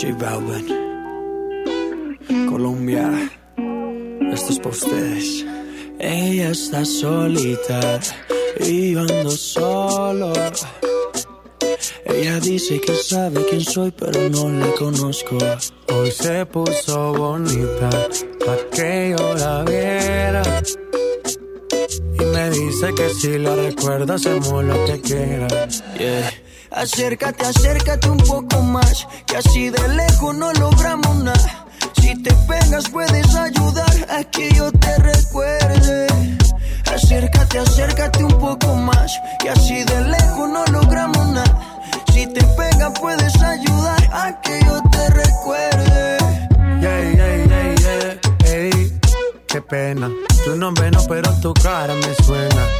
J Balvin. Colombia. Esto es para ustedes. Ella está solita y yo ando solo. Ella dice que sabe quién soy, pero no la conozco. Hoy se puso bonita pa' que yo la viera. Y me dice que si la recuerda hacemos lo que quieras. Yeah. Acércate, acércate un poco más, que así de lejos no logramos nada. Si te pegas puedes ayudar a que yo te recuerde. Acércate, acércate un poco más, que así de lejos no logramos nada. Si te pegas puedes ayudar a que yo te recuerde. Yeah, yeah, yeah, yeah. Ey, qué pena. Tu nombre no, pero tu cara me suena.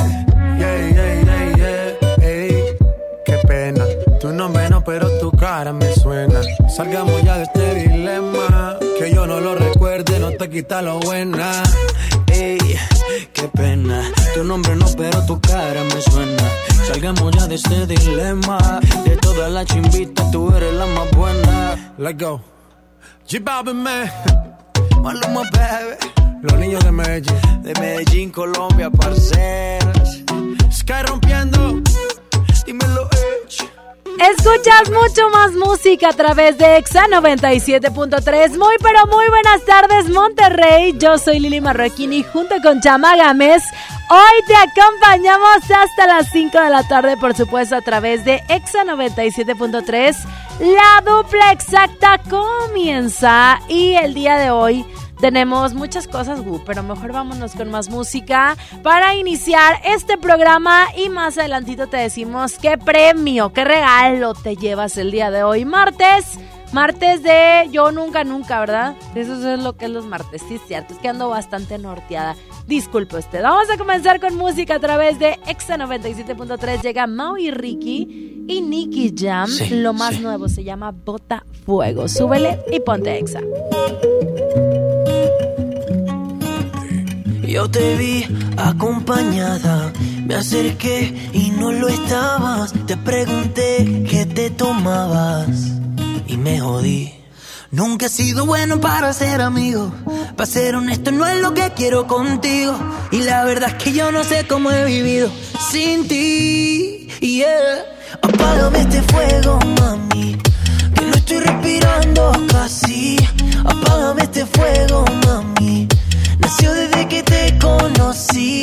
Quita lo buena. Ey, qué pena. Tu nombre no, pero tu cara me suena. Salgamos ya de este dilema. De todas las chimbitas, tú eres la más buena. Let's go. J Balvin, man. Maluma, baby. Los niños de Medellín. De Medellín, Colombia, parceras. Sky rompiendo. Escuchas mucho más música a través de Exa 97.3. Muy pero muy buenas tardes Monterrey. Yo soy Lili Marroquini junto con Chama Gámez. Hoy te acompañamos hasta las 5 de la tarde, por supuesto, a través de Exa 97.3. La dupla exacta comienza y el día de hoy tenemos muchas cosas, Gu, pero mejor vámonos con más música para iniciar este programa y más adelantito te decimos qué premio, qué regalo te llevas el día de hoy, martes. Martes de yo nunca, nunca, ¿verdad? Eso es lo que es los martes, sí, es cierto. Es que ando bastante norteada. Disculpe usted. Vamos a comenzar con música a través de Exa 97.3. Llega Mau y Ricky y Nicky Jam. Sí, lo más sí. nuevo se llama Bota Fuego. Súbele y ponte Exa. Yo te vi acompañada, me acerqué y no lo estabas. Te pregunté qué te tomabas y me jodí. Nunca he sido bueno para ser amigo. Para ser honesto, no es lo que quiero contigo. Y la verdad es que yo no sé cómo he vivido sin ti. Yeah. Apágame este fuego, mami. Que no estoy respirando casi. Apágame este fuego, mami. Desde que te conocí.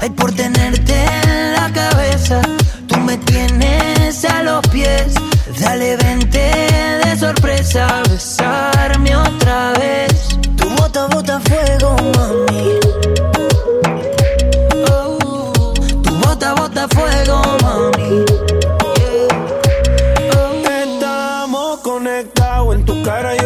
Ay, por tenerte en la cabeza, tú me tienes a los pies. Dale, vente de sorpresa, besarme otra vez. Tu bota, bota fuego, mami. Oh, tu bota, bota fuego, mami. Estamos conectados, en tu cara eh.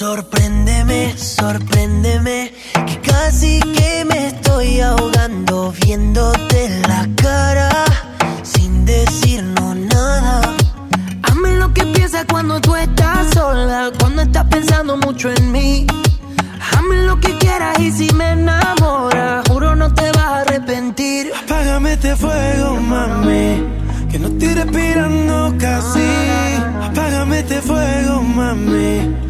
Sorpréndeme, sorpréndeme, que casi que me estoy ahogando viéndote la cara sin decirnos nada. Hazme lo que piensas cuando tú estás sola, cuando estás pensando mucho en mí. Hazme lo que quieras y si me enamoras, juro no te vas a arrepentir. Apágame este fuego, mami. Que no estoy respirando casi. Apágame este fuego, mami.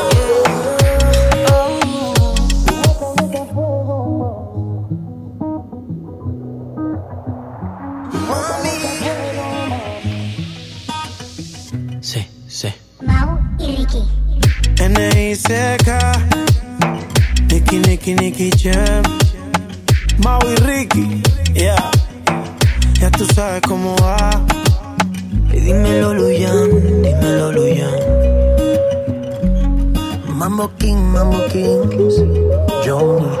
N.I.C.K. Nicky, Nicky, Nicky Jam. Mau y Ricky. Yeah. Ya tú sabes cómo va. Y dímelo, Luyan, dímelo, Luyan. Mambo King, Mambo Kings, Johnny.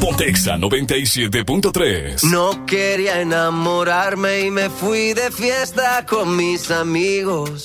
Pontexa 97.3. No quería enamorarme y me fui de fiesta con mis amigos.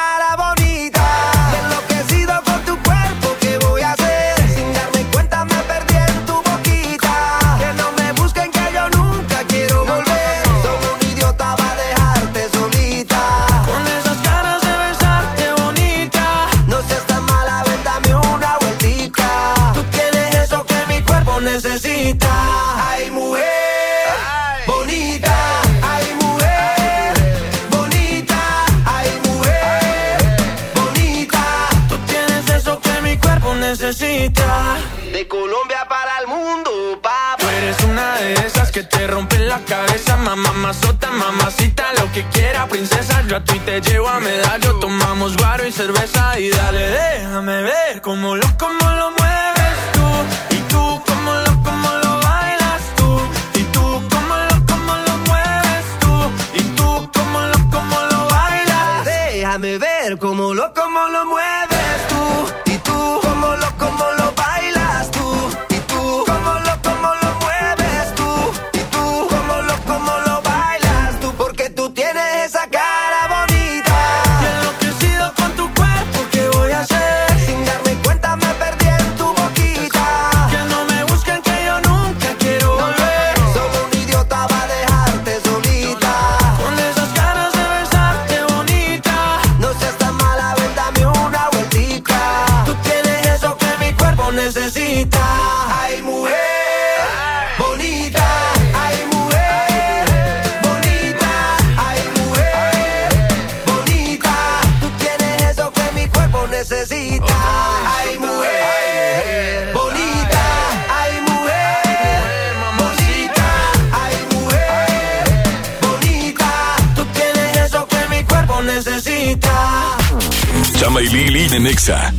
te rompen la cabeza, mamá, mazota, mamacita, lo que quiera, princesa. Yo a ti te llevo a medallo, tomamos guaro y cerveza y dale, déjame ver cómo lo, cómo lo mueves tú y tú cómo lo, cómo lo bailas tú y tú cómo lo, cómo lo mueves tú y tú cómo lo, cómo lo bailas. Déjame ver cómo lo, cómo lo mueves tú. Y tú, cómo lo, cómo lo Chama y Lili de Nexa.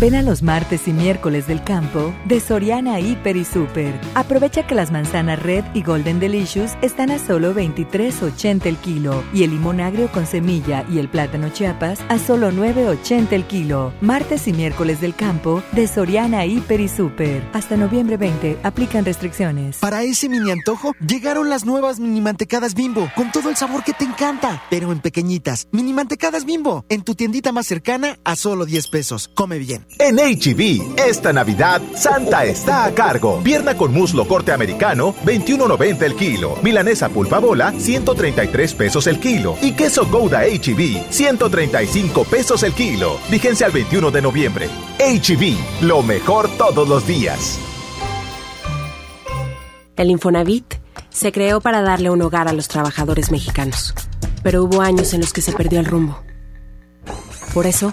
Ven a los martes y miércoles del campo de Soriana Hiper y Super. Aprovecha que las manzanas Red y Golden Delicious están a solo 23.80 el kilo y el limón agrio con semilla y el plátano Chiapas a solo 9.80 el kilo. Martes y miércoles del campo de Soriana Hiper y Super. Hasta noviembre 20 aplican restricciones. Para ese mini antojo llegaron las nuevas mini mantecadas Bimbo con todo el sabor que te encanta, pero en pequeñitas. Mini mantecadas Bimbo en tu tiendita más cercana a solo 10 pesos. Come bien. En HB, esta Navidad, Santa está a cargo. Pierna con muslo corte americano, 21.90 el kilo. Milanesa pulpa bola, 133 pesos el kilo. Y queso Gouda HB, 135 pesos el kilo. Vigencia al 21 de noviembre. HB, lo mejor todos los días. El Infonavit se creó para darle un hogar a los trabajadores mexicanos, pero hubo años en los que se perdió el rumbo. Por eso,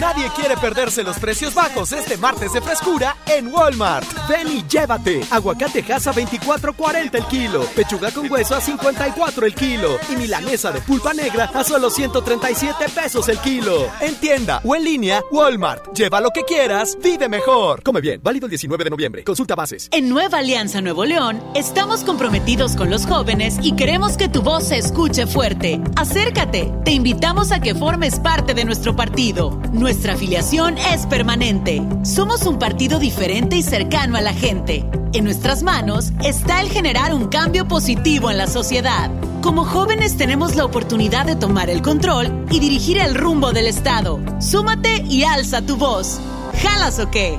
Nadie quiere perderse los precios bajos este martes de frescura en Walmart. Ven y llévate. Aguacate a 24.40 el kilo. Pechuga con hueso a 54 el kilo. Y milanesa de pulpa negra a solo 137 pesos el kilo. En tienda o en línea, Walmart. Lleva lo que quieras, vive mejor. Come bien, válido el 19 de noviembre. Consulta bases. En Nueva Alianza Nuevo León, estamos comprometidos con los jóvenes y queremos que tu voz se escuche fuerte. Acércate. Te invitamos a que formes parte de nuestro partido. Nuestra afiliación es permanente. Somos un partido diferente y cercano a la gente. En nuestras manos está el generar un cambio positivo en la sociedad. Como jóvenes tenemos la oportunidad de tomar el control y dirigir el rumbo del Estado. Súmate y alza tu voz. ¿Jalas o qué?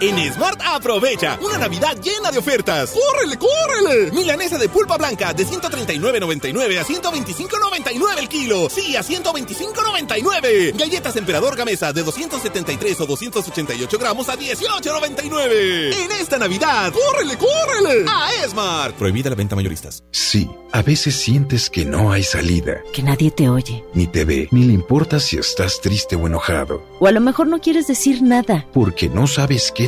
En Smart aprovecha una Navidad llena de ofertas. ¡Córrele, córrele! Milanesa de pulpa blanca de 139.99 a 125.99 el kilo. Sí, a 125.99. Galletas Emperador Gamesa de 273 o 288 gramos a 18.99. En esta Navidad, ¡córrele, córrele! A Smart. Prohibida la venta mayoristas. Sí, a veces sientes que no hay salida. Que nadie te oye. Ni te ve, ni le importa si estás triste o enojado. O a lo mejor no quieres decir nada. Porque no sabes qué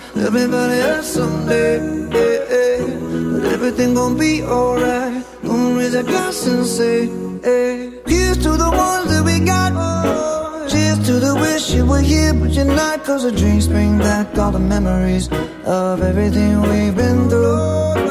everybody hurts someday. Yeah, yeah. But everything gon' be alright. Gonna raise a glass and say, hey. Here's to the ones that we got. Cheers to the wish you were here, but you're not. Cause the dreams bring back all the memories of everything we've been through.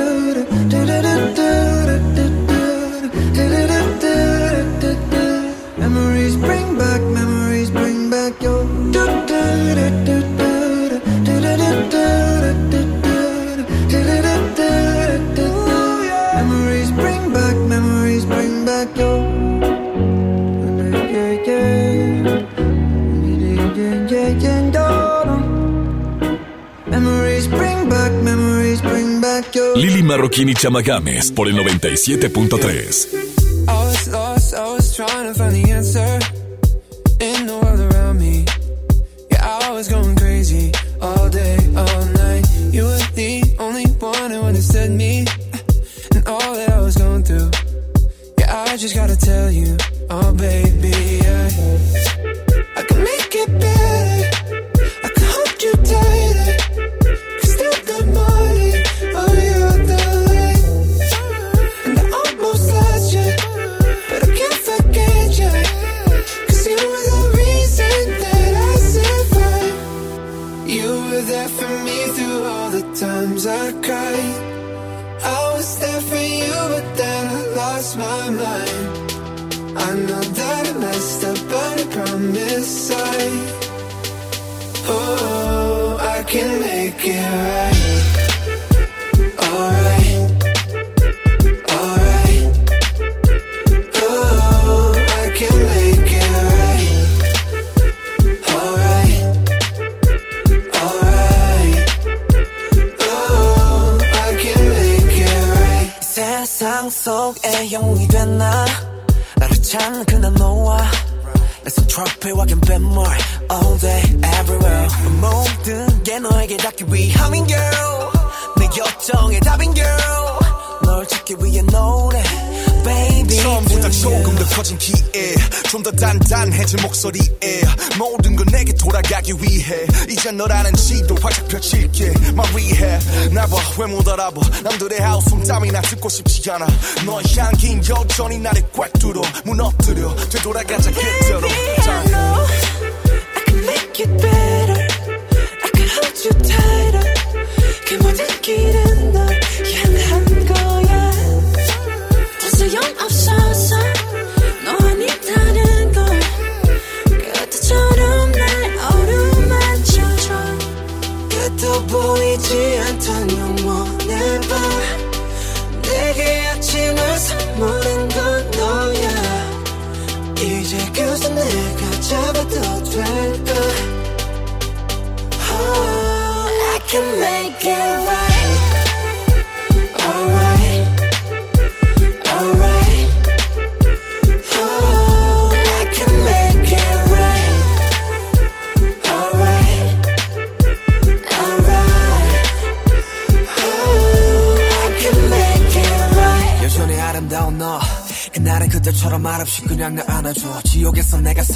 Lili Marroquín y Chama Games por el 97.3. I was 목소리에 모든 건 내게 돌아가기 위해 이제 너라는 지도 활짝 펼칠게. 말위해 나봐 왜 못 알아봐? 남들의 하우스 땀이나 듣고 싶지 않아. 너의 향긴 여전히 나를 꽉 뚫어. 무너뜨려 되돌아가자 그대로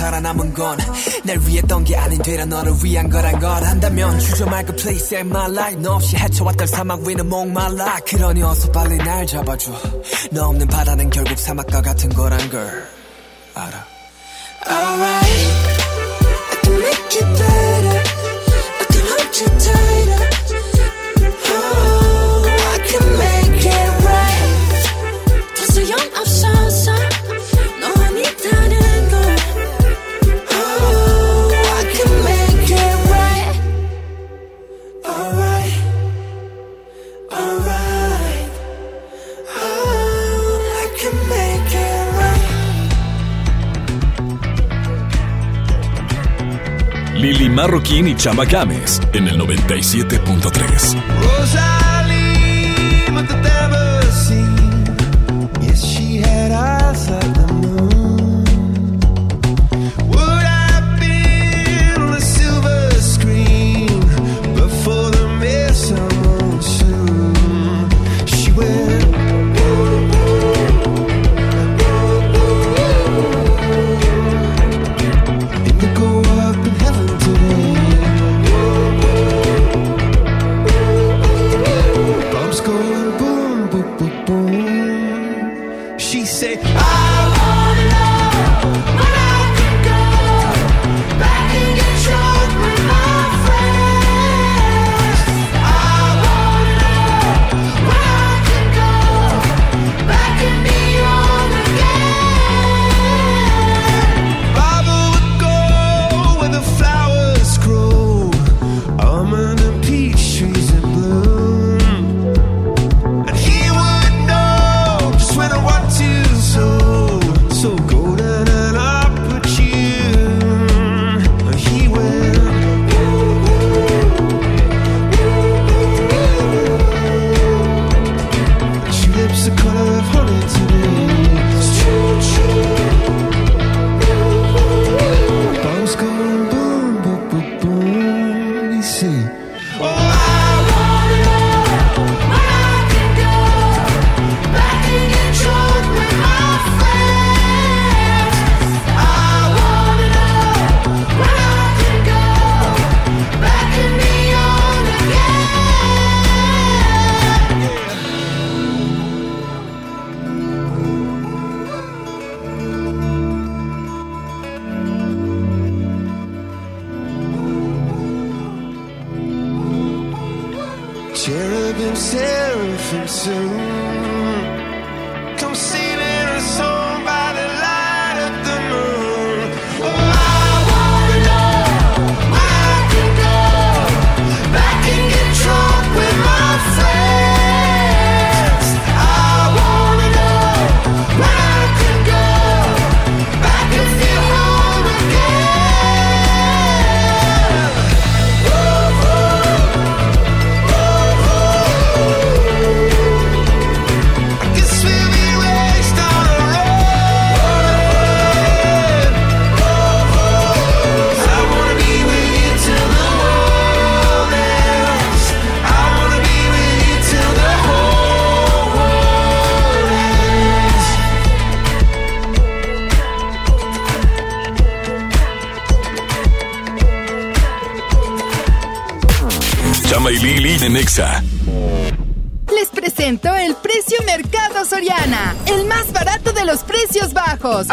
살아남은 건 날 위했던 게 아닌 되려 너를 위한 거란 걸. 한다면 주저 말고 please save my life. 너 없이 헤쳐왔던 사막 위는 목말라. 그러니 어서 빨리 날 잡아줘. 너 없는 바다는 결국 사막과 같은 거란 걸 Chama Games en el 97.3.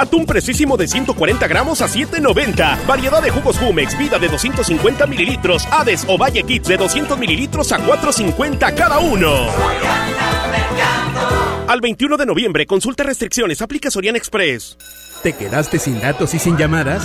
Atún precisísimo de 140 gramos a 7.90. Variedad de jugos Jumex, vida de 250 mililitros. Hades o Valle Kids de 200 mililitros a 4.50 cada uno. Al 21 de noviembre, consulta restricciones, aplica Soriana Express. ¿Te quedaste sin datos y sin llamadas?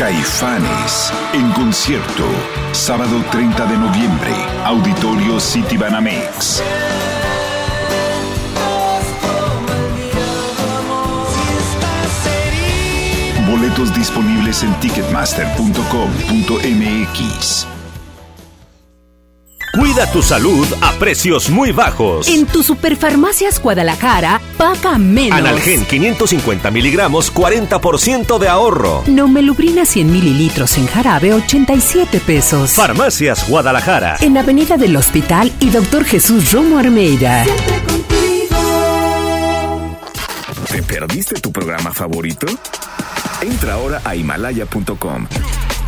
Caifanes en concierto, sábado 30 de noviembre, Auditorio City Banamex. Boletos disponibles en ticketmaster.com.mx. Cuida tu salud a precios muy bajos. En tu Superfarmacias Guadalajara, paga menos. Analgen 550 miligramos, 40% de ahorro. Nomelubrina 100 mililitros en jarabe, 87 pesos. Farmacias Guadalajara. En Avenida del Hospital y Doctor Jesús Romo Armeida. ¿Te perdiste tu programa favorito? Entra ahora a himalaya.com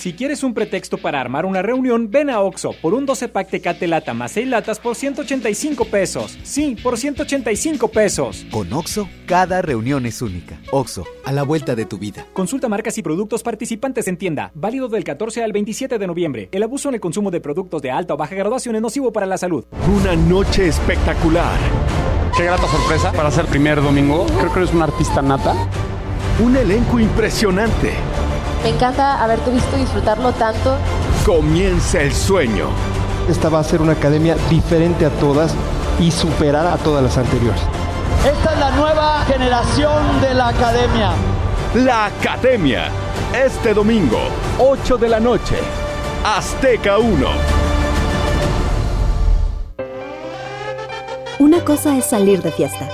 Si quieres un pretexto para armar una reunión, ven a Oxo por un 12 pack Tecate Lata más 6 latas por 185 pesos. Sí, por 185 pesos. Con Oxo, cada reunión es única. Oxo, a la vuelta de tu vida. Consulta marcas y productos participantes en tienda. Válido del 14 al 27 de noviembre. El abuso en el consumo de productos de alta o baja graduación es nocivo para la salud. Una noche espectacular. Qué grata sorpresa para ser primer domingo. Creo que eres un artista nata. Un elenco impresionante. Me encanta haberte visto disfrutarlo tanto. Comienza el sueño. Esta va a ser una academia diferente a todas y superar a todas las anteriores. Esta es la nueva generación de la academia. La academia. Este domingo, 8 de la noche. Azteca 1. Una cosa es salir de fiesta.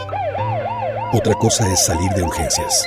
Otra cosa es salir de urgencias.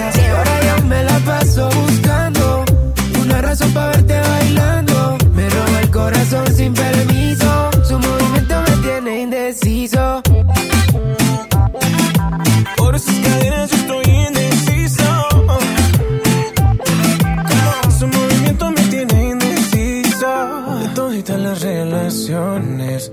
Y ahora yo me la paso buscando una razón para verte bailando. Me roba el corazón sin permiso. Su movimiento me tiene indeciso. Por sus cadenas yo estoy indeciso. Su movimiento me tiene indeciso. De todas las relaciones,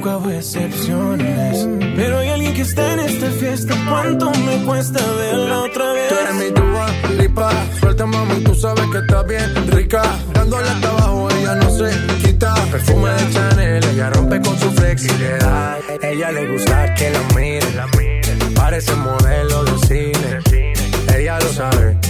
nunca hubo excepciones. Pero hay alguien que está en esta fiesta. ¿Cuánto me cuesta verla otra vez? Tú eres mi tuba, lipa. Suelta, mami, tú sabes que está bien rica. Dándole hasta abajo, ella no se quita. Perfume de Chanel, ella rompe con su flexibilidad. Ella le gusta que la miren. Parece modelo de cine. Ella lo sabe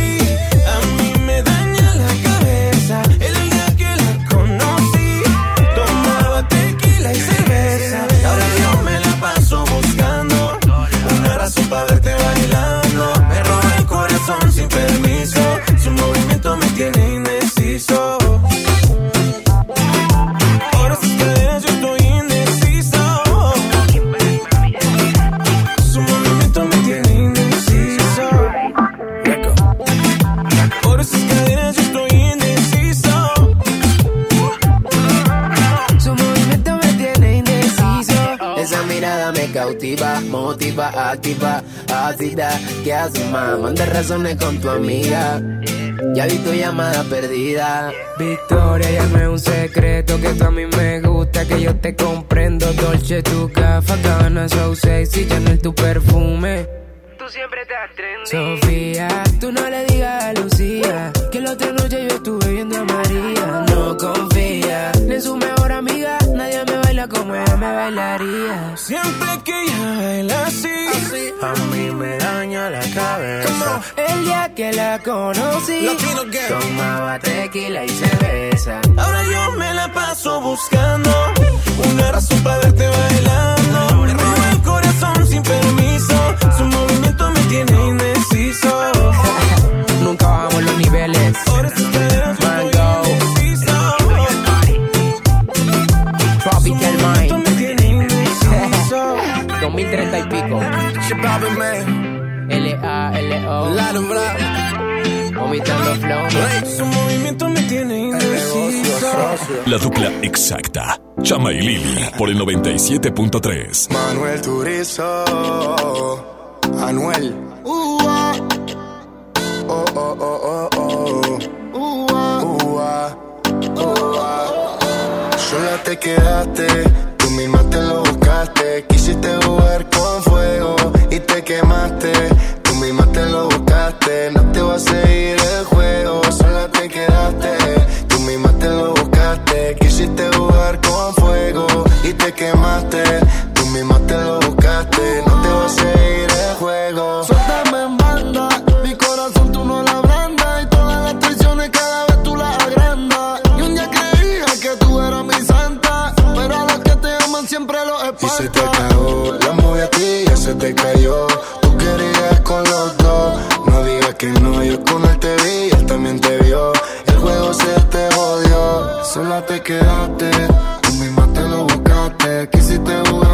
motiva, activa, ácida. ¿Qué haces, más? Manda razones con tu amiga. Ya vi tu llamada perdida. Victoria, ya no es un secreto que tú a mí me gusta, que yo te comprendo. Dolce, tu gafa, gana, so sexy, Chanel, tu perfume. Tú siempre estás trendy. Sofía, tú no le digas a Lucía que la otra noche yo estuve viendo a María. No confía ni en su mejor amiga, baila como ella me bailaría. Siempre que ella baila así, a mí me daña la cabeza. El día que la conocí, tomaba tequila y cerveza. Ahora yo me la paso buscando una razón para verte bailando. Me roba el corazón sin permiso. Su movimiento me tiene indeciso. Nunca bajamos los niveles. Por 2030 y pico. L-A-L-O. Vomitando flow. Su movimiento me tiene indeciso. La dupla exacta. Chama y Lili por el 97.3. Manuel Turizo. Anuel. Uh, Oh, oh, oh, oh, oh. uh, Ua, ua. Sola te quedaste, Quisiste jugar con fuego y te quemaste. Tú misma te lo buscaste, no te va a seguir el juego. Sola te quedaste, tú misma te lo buscaste. Quisiste jugar con fuego y te quemaste. Te cayó. Tú querías con los dos, no digas que no, yo con él te vi, él también te vio. El juego se te jodió, sola te quedaste, tú misma te lo buscaste. Quisiste jugar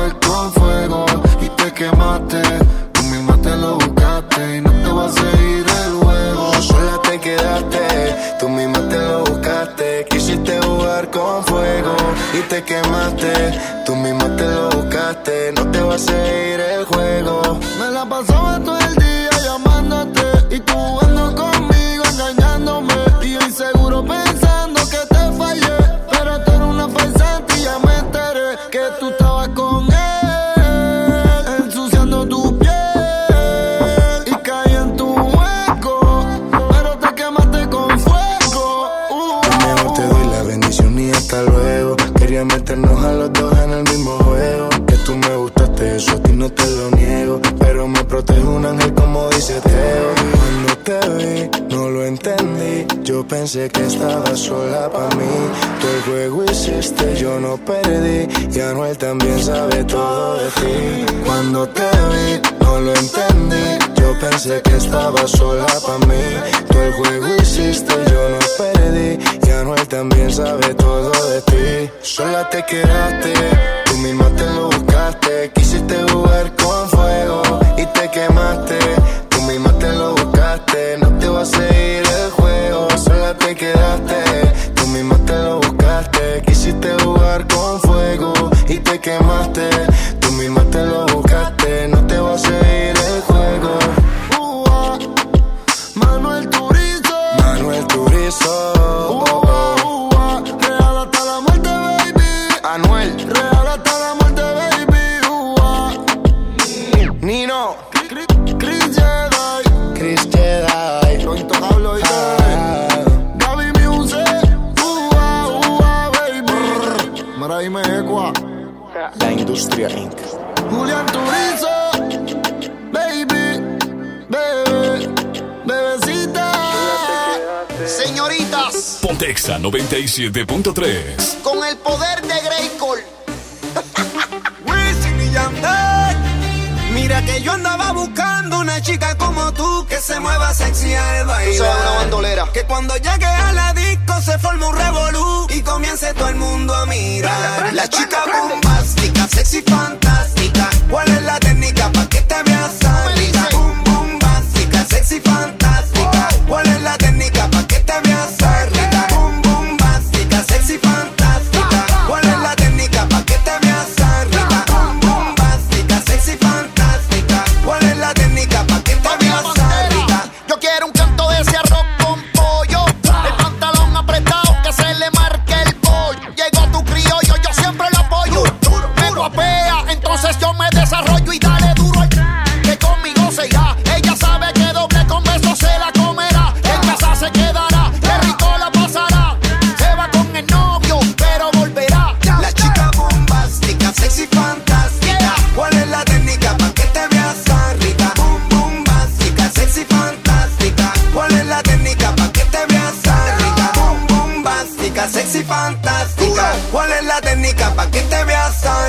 pensé que estaba sola para mí. Tú el juego hiciste, yo no perdí. Y Anuel también sabe todo de ti. Cuando te vi, no lo entendí. Yo pensé que estaba sola para mí. Tú el juego hiciste, yo no perdí. Y Anuel también sabe todo de ti. Sola te quedaste, 97.3.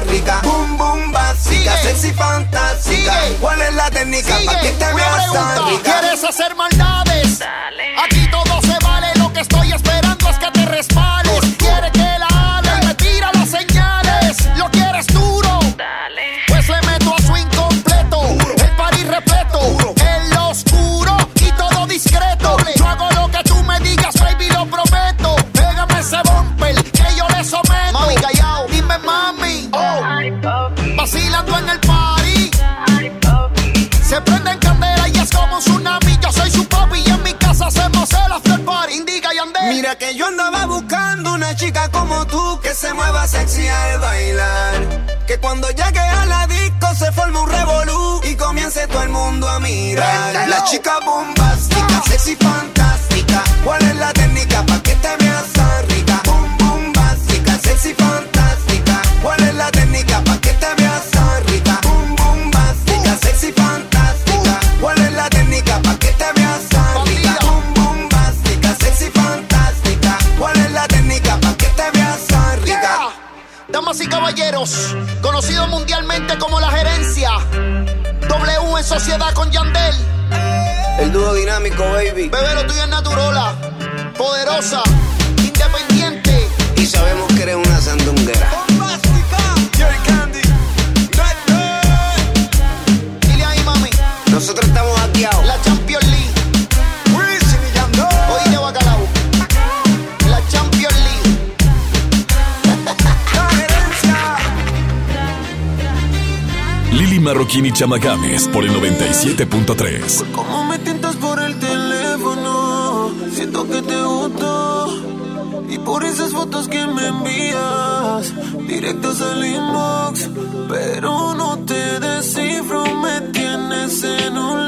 rica? Boom, boom, básica, sexy fantástica. ¿Cuál es la técnica pa' que te veas tan rica? ¿Quieres hacer maldades? Aquí todo se vale, lo que estoy esperando es que te respales. Que yo andaba buscando una chica como tú que se mueva sexy al bailar. Que cuando llegue a la disco se forme un revolú y comience todo el mundo a mirar. La chica bombástica, sexy fantástica. ¿Cuál es la Damas y caballeros, conocido mundialmente como la gerencia. W en sociedad con Yandel. El dúo dinámico, baby. Bebé, lo tuyo es naturola. Poderosa, independiente. Y sabemos que eres una sandunguera. Marroquín y Chamagames por el 97.3. ¿Cómo me tientas por el teléfono? Siento que te gusto. Y por esas fotos que me envías, directas al inbox. Pero no te descifro, me tienes en un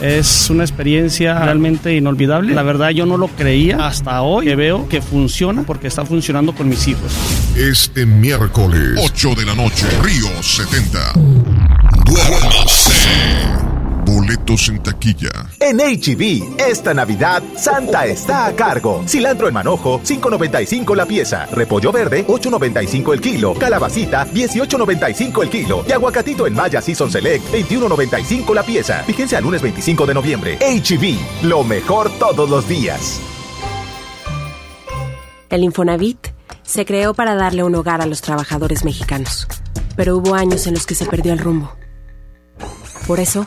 Es una experiencia realmente inolvidable. La verdad yo no lo creía hasta hoy que veo que funciona porque está funcionando con mis hijos. Este miércoles, 8 de la noche, Río 70. Duérmase. Boletos en taquilla. En HB, esta Navidad, Santa está a cargo. Cilantro en manojo, 5.95 la pieza. Repollo verde, 8.95 el kilo. Calabacita, 18.95 el kilo. Y aguacatito en Maya Season Select, 21.95 la pieza. Fíjense al lunes 25 de noviembre. HB, lo mejor todos los días. El Infonavit se creó para darle un hogar a los trabajadores mexicanos. Pero hubo años en los que se perdió el rumbo. Por eso,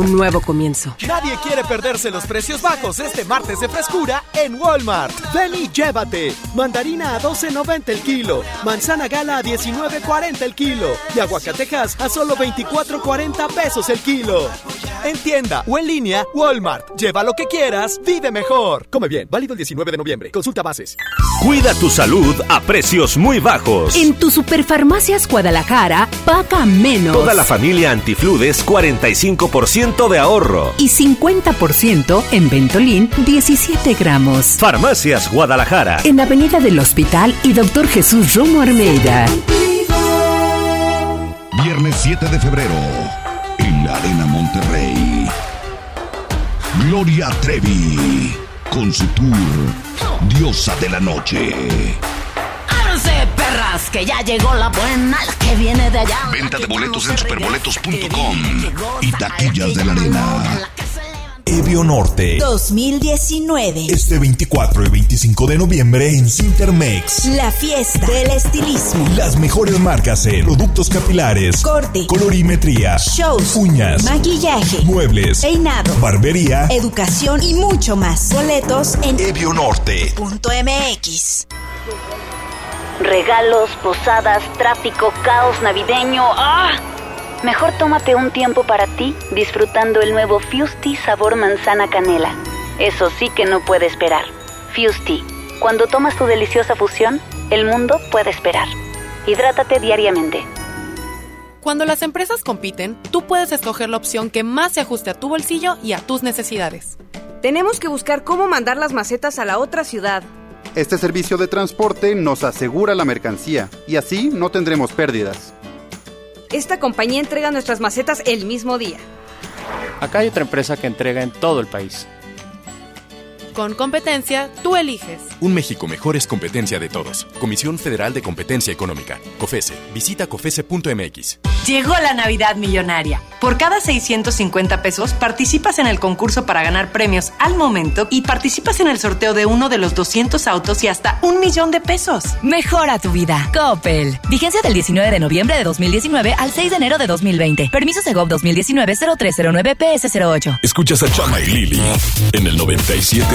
un nuevo comienzo. Nadie quiere perderse los precios bajos este martes de frescura en Walmart. Ven y llévate. Mandarina a 12.90 el kilo, manzana gala a 19.40 el kilo y aguacatejas a solo 24.40 pesos el kilo. En tienda o en línea, Walmart. Lleva lo que quieras, vive mejor. Come bien, válido el 19 de noviembre. Consulta bases. Cuida tu salud a precios muy bajos. En tu Superfarmacias Guadalajara, paga menos. Toda la familia Antifludes, 45% de ahorro. Y 50% en Ventolin, 17 gramos. Farmacias Guadalajara. En Avenida del Hospital y Doctor Jesús Romo Armeida. Viernes 7 de febrero, en la Arena Monterrey. Gloria Trevi, con su tour Diosa de la Noche. ¡Ábranse, perras! Que ya llegó la buena, la que viene de allá. Venta de boletos en superboletos.com y taquillas de la arena. Evio Norte 2019. Este 24 y 25 de noviembre en Cintermex. La fiesta del estilismo. Las mejores marcas en productos capilares, corte, colorimetría, shows, uñas, maquillaje, muebles, peinado, barbería, educación y mucho más. Boletos en evionorte.mx. Regalos, posadas, tráfico, caos navideño. ¡Ah! Mejor tómate un tiempo para ti disfrutando el nuevo Fusti sabor manzana canela. Eso sí que no puede esperar. Fusti, cuando tomas tu deliciosa fusión, el mundo puede esperar. Hidrátate diariamente. Cuando las empresas compiten, tú puedes escoger la opción que más se ajuste a tu bolsillo y a tus necesidades. Tenemos que buscar cómo mandar las macetas a la otra ciudad. Este servicio de transporte nos asegura la mercancía y así no tendremos pérdidas. Esta compañía entrega nuestras macetas el mismo día. Acá hay otra empresa que entrega en todo el país. Con competencia, tú eliges. Un México mejor es competencia de todos. Comisión Federal de Competencia Económica. COFESE. Visita COFESE.mx. Llegó la Navidad Millonaria. Por cada 650 pesos participas en el concurso para ganar premios al momento y participas en el sorteo de uno de los 200 autos y hasta un millón de pesos. Mejora tu vida. Coppel. Vigencia del 19 de noviembre de 2019 al 6 de enero de 2020. Permiso Segov 2019-0309 PS08. Escuchas a Chama y Lili en el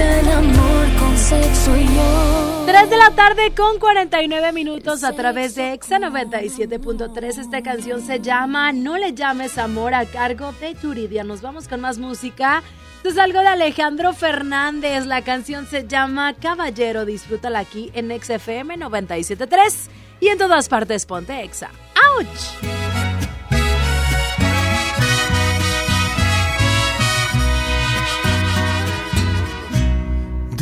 El amor con sexo y yo. 3 de la tarde con 49 minutos a través de Exa 97.3. Esta canción se llama No le llames amor a cargo de Turidia. Nos vamos con más música. Esto es algo de Alejandro Fernández. La canción se llama Caballero. Disfrútala aquí en XFM 97.3 y en todas partes ponte Exa. ¡Auch!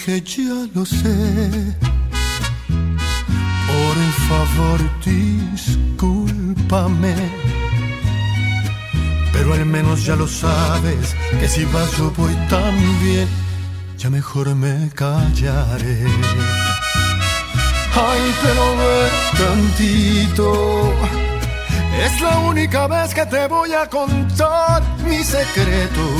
Dije, ya lo sé. Por favor, discúlpame. Pero al menos ya lo sabes, que si vas yo voy también, ya mejor me callaré. Ay, pero ve tantito. Es la única vez que te voy a contar mi secreto.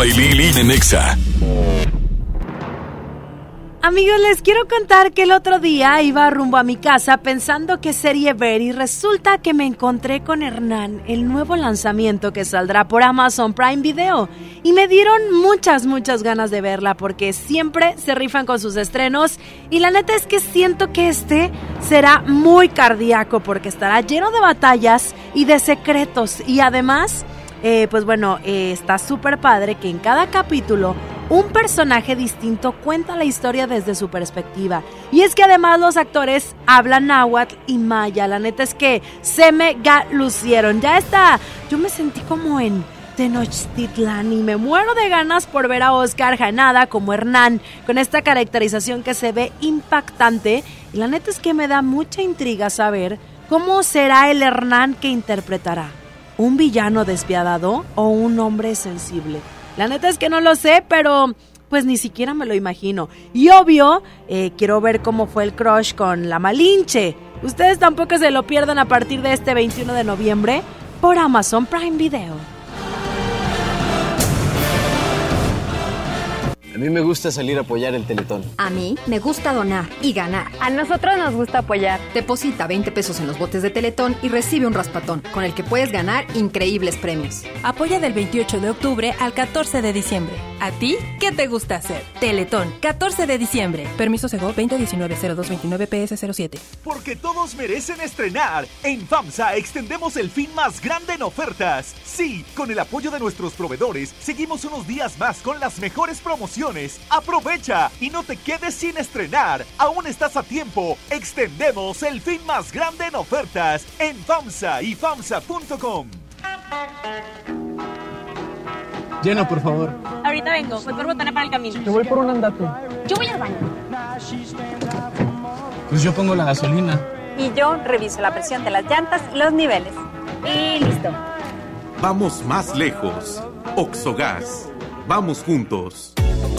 Chama y Lili en. Amigos, les quiero contar que el otro día iba rumbo a mi casa pensando qué serie ver y resulta que me encontré con Hernán, el nuevo lanzamiento que saldrá por Amazon Prime Video. Y me dieron muchas, muchas ganas de verla porque siempre se rifan con sus estrenos y la neta es que siento que este será muy cardíaco porque estará lleno de batallas y de secretos y además... Eh, pues bueno, eh, está súper padre que en cada capítulo un personaje distinto cuenta la historia desde su perspectiva. Y es que además los actores hablan náhuatl y maya. La neta es que se me lucieron. Ya está. Yo me sentí como en Tenochtitlan y me muero de ganas por ver a Oscar Janada como Hernán con esta caracterización que se ve impactante. Y la neta es que me da mucha intriga saber cómo será el Hernán que interpretará. ¿Un villano despiadado o un hombre sensible? La neta es que no lo sé, pero pues ni siquiera me lo imagino. Y obvio, eh, quiero ver cómo fue el crush con la Malinche. Ustedes tampoco se lo pierdan a partir de este 21 de noviembre por Amazon Prime Video. A mí me gusta salir a apoyar el Teletón. A mí me gusta donar y ganar. A nosotros nos gusta apoyar. Deposita 20 pesos en los botes de Teletón y recibe un raspatón, con el que puedes ganar increíbles premios. Apoya del 28 de octubre al 14 de diciembre. ¿A ti qué te gusta hacer? Teletón, 14 de diciembre. Permiso Sego 2019-0229-PS07. Porque todos merecen estrenar. En FAMSA extendemos el fin más grande en ofertas. Sí, con el apoyo de nuestros proveedores, seguimos unos días más con las mejores promociones. Aprovecha y no te quedes sin estrenar. Aún estás a tiempo. Extendemos el fin más grande en ofertas en FAMSA y FAMSA.com. Llena, por favor. Ahorita vengo, voy por botana para el camino. Yo voy por un andate. Yo voy al baño. Pues yo pongo la gasolina. Y yo reviso la presión de las llantas y los niveles. Y listo. Vamos más lejos. Oxogas. Vamos juntos.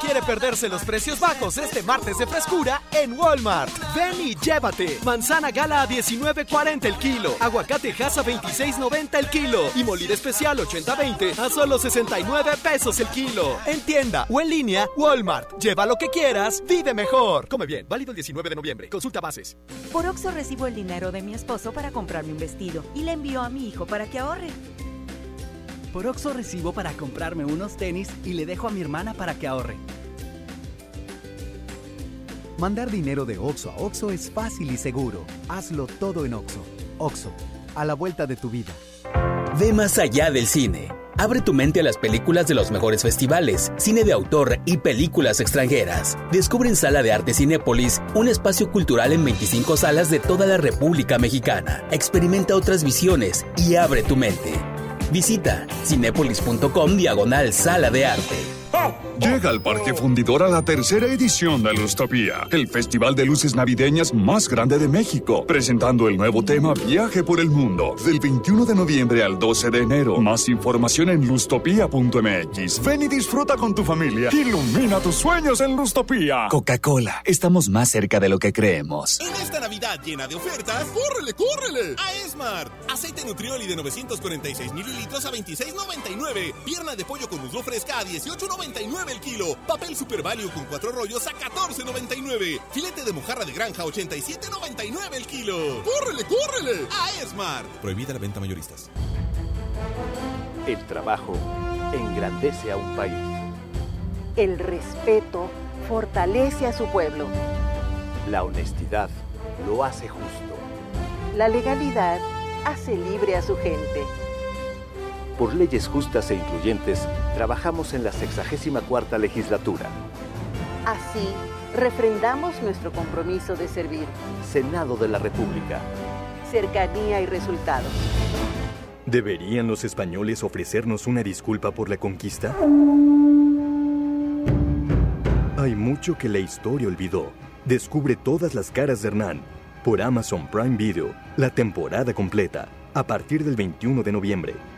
Quiere perderse los precios bajos este martes de frescura en Walmart. Ven y llévate. Manzana gala a 19.40 el kilo. Aguacate Hass a 26.90 el kilo. Y molida especial 80-20 a solo 69 pesos el kilo. En tienda o en línea, Walmart. Lleva lo que quieras, vive mejor. Come bien, válido el 19 de noviembre. Consulta bases. Por Oxo recibo el dinero de mi esposo para comprarme un vestido y le envío a mi hijo para que ahorre. Por Oxo recibo para comprarme unos tenis y le dejo a mi hermana para que ahorre. Mandar dinero de Oxo a Oxo es fácil y seguro. Hazlo todo en Oxo. Oxo, a la vuelta de tu vida. Ve más allá del cine. Abre tu mente a las películas de los mejores festivales, cine de autor y películas extranjeras. Descubre en Sala de Arte Cinépolis un espacio cultural en 25 salas de toda la República Mexicana. Experimenta otras visiones y abre tu mente. Visita cinepolis.com diagonal sala de arte. Llega al Parque Fundidor a la tercera edición de Lustopía, el festival de luces navideñas más grande de México, presentando el nuevo tema Viaje por el Mundo, del 21 de noviembre al 12 de enero. Más información en lustopía.mx. Ven y disfruta con tu familia. Ilumina tus sueños en Lustopía. Coca-Cola, estamos más cerca de lo que creemos. En esta Navidad llena de ofertas, ¡córrele, córrele! A Esmart. Aceite Nutrioli de 946 mililitros a 26.99. Pierna de pollo con muslo fresca a 18.99 el kilo. Papel Super Value con cuatro rollos a 14.99. Filete de mojarra de granja a 87.99 el kilo. ¡Córrele, córrele! A Esmart. Prohibida la venta mayoristas. El trabajo engrandece a un país. El respeto fortalece a su pueblo. La honestidad lo hace justo. La legalidad hace libre a su gente. Por leyes justas e incluyentes, trabajamos en la 64 legislatura. Así, refrendamos nuestro compromiso de servir. Senado de la República. Cercanía y resultados. ¿Deberían los españoles ofrecernos una disculpa por la conquista? Hay mucho que la historia olvidó. Descubre todas las caras de Hernán por Amazon Prime Video, la temporada completa, a partir del 21 de noviembre.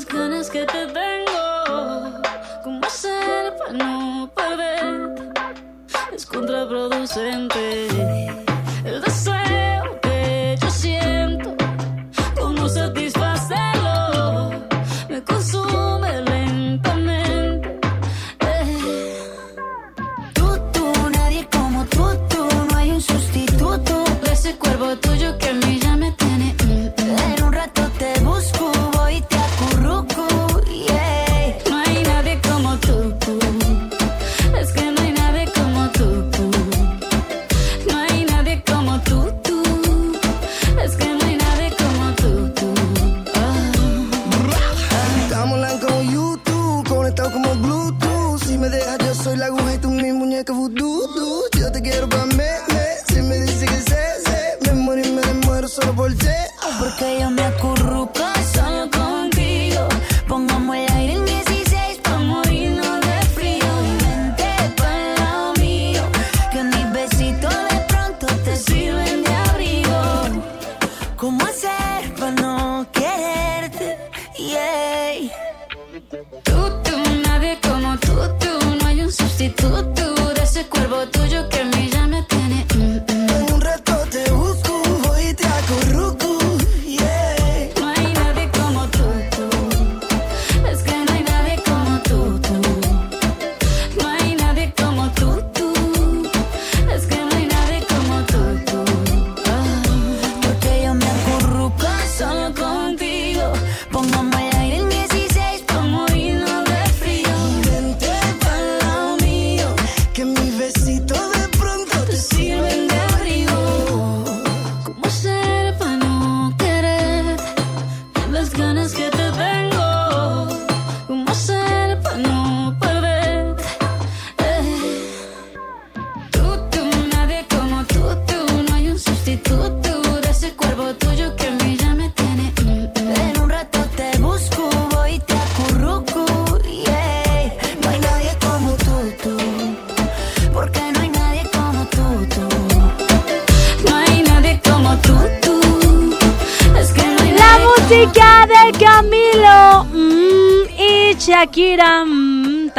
las ganas que te tengo? ¿Cómo ser para no perder? Es contraproducente.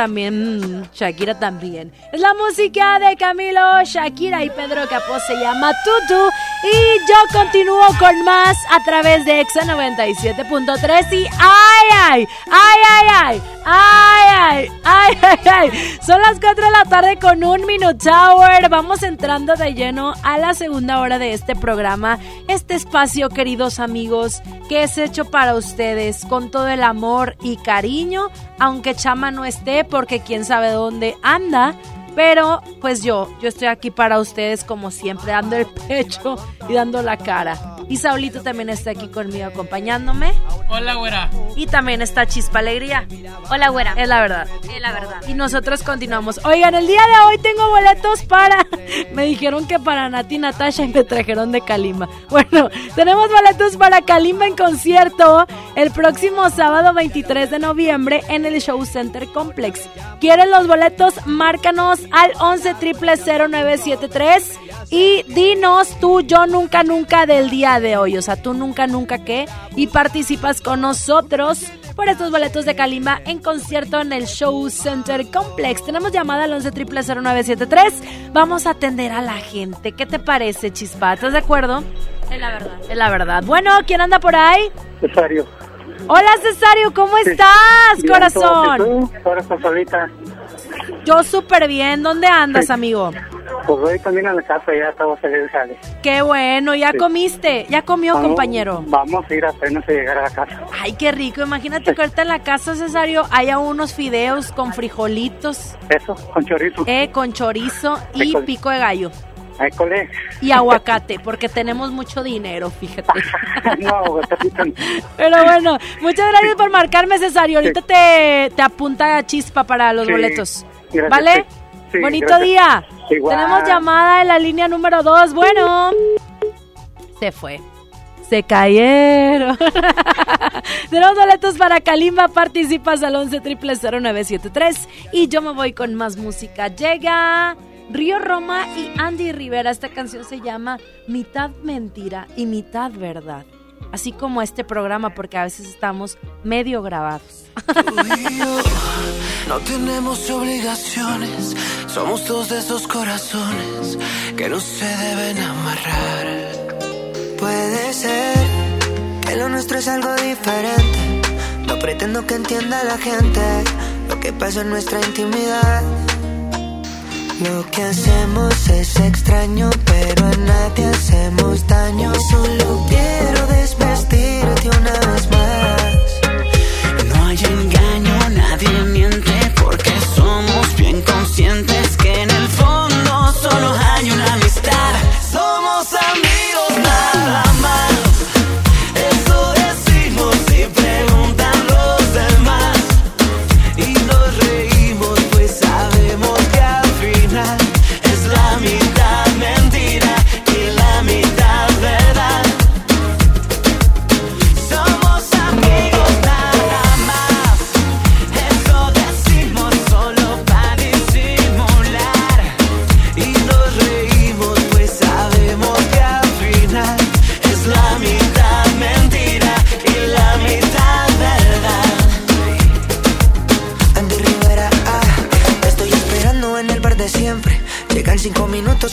También, Shakira también. Es la música de Camilo, Shakira y Pedro Capó se llama Tutu y yo continúo con más a través de Exa 97.3 y ay ay, ay ay ay, ay ay, ay ay ay. Son las 4 de la tarde con un Minute Hour. Vamos entrando de lleno a la segunda hora de este programa, este espacio queridos amigos que es hecho para ustedes con todo el amor y cariño, aunque Chama no esté porque quién sabe dónde anda. Pero pues yo, yo estoy aquí para ustedes como siempre, dando el pecho y dando la cara. Y Saulito también está aquí conmigo acompañándome. Hola, güera. Y también está Chispa Alegría. Hola, güera. Es la verdad. Es la verdad. Y nosotros continuamos. Oigan, el día de hoy tengo boletos para. Me dijeron que para Nati y Natasha y me trajeron de Kalimba. Bueno, tenemos boletos para Kalimba en concierto el próximo sábado 23 de noviembre en el Show Center Complex. ¿Quieres los boletos? Márcanos al 11 0973 y dinos tú, yo nunca, nunca del día de hoy. O sea, tú nunca, nunca qué. Y participas con nosotros por estos boletos de Kalimba en concierto en el Show Center Complex. Tenemos llamada al 11 0973 Vamos a atender a la gente. ¿Qué te parece, Chispa? ¿Estás de acuerdo? Es la verdad. Es la verdad. Bueno, ¿quién anda por ahí? Cesario. Hola, Cesario, ¿cómo estás, Bien, corazón? ¿tú? Ahora estás solita. Yo súper bien. ¿Dónde andas, amigo? Pues voy también a la casa, ya estamos salir sale. Qué bueno, ¿ya Sí. comiste? ¿Ya comió, Vamos- compañero? Vamos a ir apenas a llegar a la casa. Ay, qué rico. Imagínate que ahorita en la casa, Cesario, haya unos fideos con frijolitos, Eso, con chorizo. eh, con chorizo y École. pico de gallo. École. Y aguacate, porque tenemos mucho dinero, fíjate. no. Pero bueno, muchas gracias por marcarme, Cesario. Ahorita te, te apunta chispa para los Sí, boletos. gracias, ¿Vale? Bonito gracias. día. Tenemos llamada en la línea número 2. Bueno, se fue. Se cayeron. Tenemos boletos para Kalimba. Participas al 11 0973 Y yo me voy con más música. Llega Río Roma y Andy Rivera. Esta canción se llama Mitad Mentira y Mitad Verdad. Así como este programa, porque a veces estamos medio grabados. No tenemos obligaciones, somos dos de esos corazones que no se deben amarrar. Puede ser que lo nuestro es algo diferente. No pretendo que entienda la gente lo que pasa en nuestra intimidad. Lo que hacemos es extraño, pero a nadie hacemos daño. Solo quiero desvestirte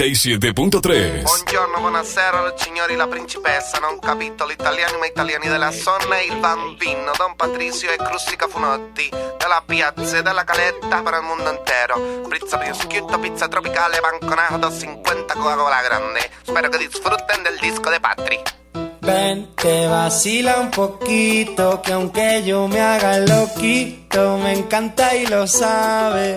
97.3. Buongiorno, buonasera, signori, la principessa. Non capito l'italiano, ma italiani della zona e il bambino. Don Patrizio e Crustica Funotti. Della piazza e della caletta per il mondo intero. Pizza prosciutto, pizza tropicale, banconato, 50 Coca-Cola grande. Spero che disfrutten del disco de Patri. Ven, te vacila un poquito, que aunque yo me haga loquito, me encanta y lo sabe.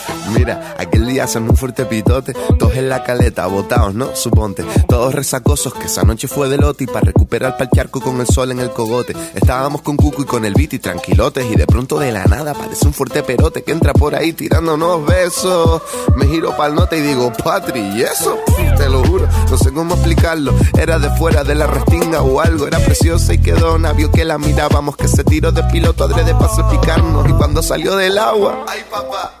Mira, aquel día hacen un fuerte pitote, todos en la caleta, botados, ¿no? Suponte, todos resacosos, que esa noche fue de lote y para recuperar pa'l charco con el sol en el cogote. Estábamos con Cuco y con el beat y tranquilotes y de pronto de la nada aparece un fuerte perote que entra por ahí tirándonos besos. Me giro pa'l note y digo, Patri, ¿y eso? Te lo juro, no sé cómo explicarlo. Era de fuera de la restinga o algo, era preciosa y quedó vio que la mirábamos, que se tiró de piloto adrede para picarnos y cuando salió del agua, ay papá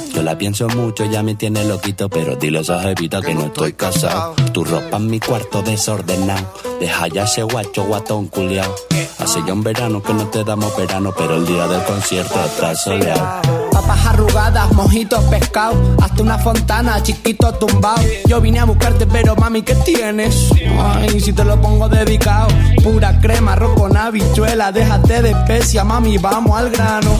La pienso mucho, ya me tiene loquito, pero dile a jevita que no estoy casado. Tu ropa en mi cuarto desordenado. Deja ya ese guacho guatón culiao. Hace ya un verano que no te damos verano, pero el día del concierto está soleado. Papas arrugadas, mojitos pescado, hasta una fontana, chiquito tumbado. Yo vine a buscarte, pero mami, ¿qué tienes? Ay, si te lo pongo dedicado. Pura crema, arroz con habichuela, déjate de especia, mami, vamos al grano.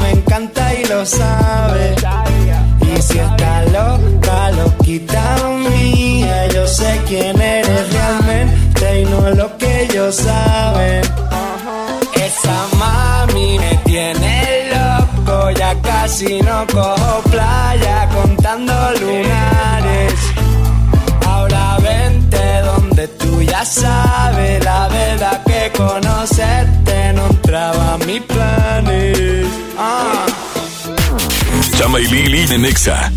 encanta y lo sabe. Y si está loca, loquita mía, yo sé quién eres realmente y no lo que ellos saben. Esa mami me tiene loco, ya casi no cojo playa contando lunares. Ya sabes la verdad que conocerte no entraba a mis planes. Ah. Chama y Lili de Nexa.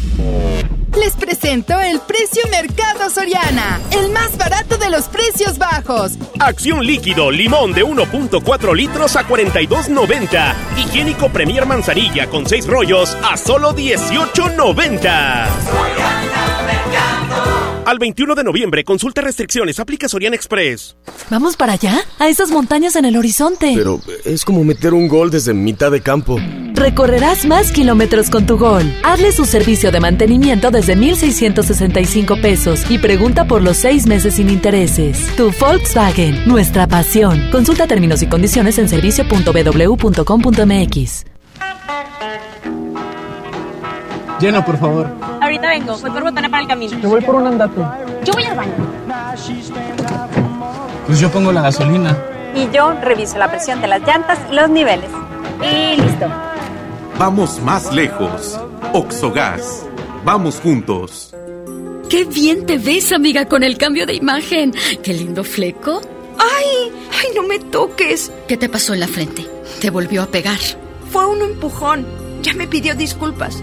Les presento el precio Mercado Soriana, el más barato de los precios bajos. Acción líquido, limón de 1.4 litros a 42.90. Higiénico Premier Manzanilla con 6 rollos a solo 18.90. Al 21 de noviembre, consulta restricciones, aplica Soriana Express. ¿Vamos para allá? A esas montañas en el horizonte. Pero es como meter un gol desde mitad de campo. Recorrerás más kilómetros con tu gol. Hazle su servicio de mantenimiento desde 1,665 pesos y pregunta por los seis meses sin intereses. Tu Volkswagen, nuestra pasión. Consulta términos y condiciones en servicio.bw.com.mx. Llena, por favor. Ahorita vengo, voy por botana para el camino. Yo voy por un andate. Yo voy al baño. Pues yo pongo la gasolina. Y yo reviso la presión de las llantas y los niveles. Y listo. Vamos más lejos. Oxogas. Vamos juntos. ¡Qué bien te ves, amiga, con el cambio de imagen! ¡Qué lindo fleco! ¡Ay! ¡Ay, no me toques! ¿Qué te pasó en la frente? ¿Te volvió a pegar? Fue un empujón. Ya me pidió disculpas.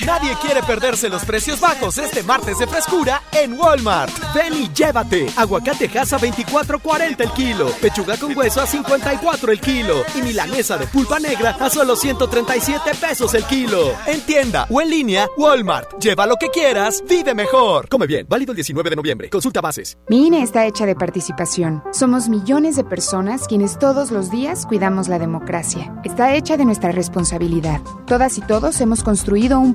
Nadie quiere perderse los precios bajos este martes de frescura en Walmart. Ven y llévate. Aguacate a 24.40 el kilo. Pechuga con hueso a 54 el kilo. Y milanesa de pulpa negra a solo 137 pesos el kilo. En tienda o en línea, Walmart. Lleva lo que quieras, vive mejor. Come bien, válido el 19 de noviembre. Consulta bases. Mi INE está hecha de participación. Somos millones de personas quienes todos los días cuidamos la democracia. Está hecha de nuestra responsabilidad. Todas y todos hemos construido un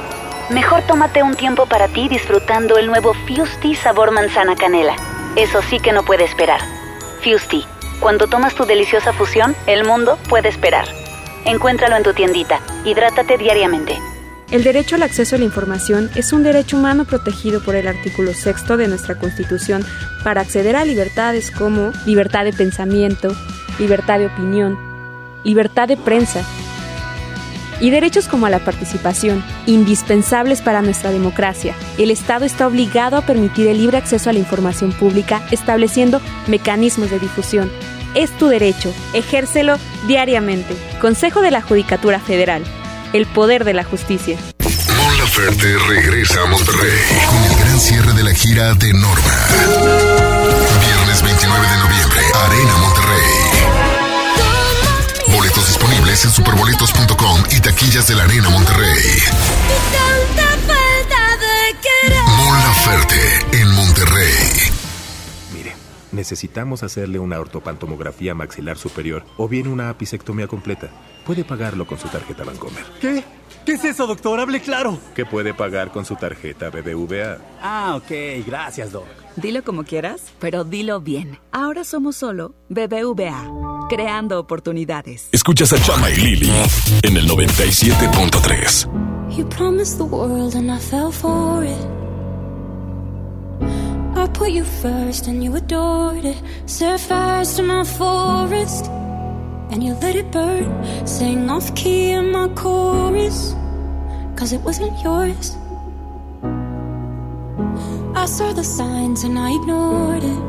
Mejor tómate un tiempo para ti disfrutando el nuevo Fusti sabor manzana canela. Eso sí que no puede esperar. Fusti, cuando tomas tu deliciosa fusión, el mundo puede esperar. Encuéntralo en tu tiendita. Hidrátate diariamente. El derecho al acceso a la información es un derecho humano protegido por el artículo sexto de nuestra Constitución para acceder a libertades como libertad de pensamiento, libertad de opinión, libertad de prensa, y derechos como a la participación, indispensables para nuestra democracia. El Estado está obligado a permitir el libre acceso a la información pública, estableciendo mecanismos de difusión. Es tu derecho, ejércelo diariamente. Consejo de la Judicatura Federal. El poder de la justicia. Mon Laferte regresa a Monterrey con el gran cierre de la gira de Norma. Viernes 29 de noviembre, Arena Monterrey. En superboletos.com y taquillas de la Arena Monterrey. Mon Laferte en Monterrey. Mire, necesitamos hacerle una ortopantomografía maxilar superior o bien una apicectomía completa. Puede pagarlo con su tarjeta Bancomer. ¿Qué? ¿Qué es eso, doctor? Hable claro. ¿Qué puede pagar con su tarjeta BBVA? Ah, ok. Gracias, doc. Dilo como quieras, pero dilo bien. Ahora somos solo BBVA, creando oportunidades. Escuchas a Chama y Lili en el 97.3. You promised the world and I fell for it. I put you first and you adored it. Set fires to my forest and you let it burn. Sang off key in my chorus, cause it wasn't yours. I saw the signs and I ignored it.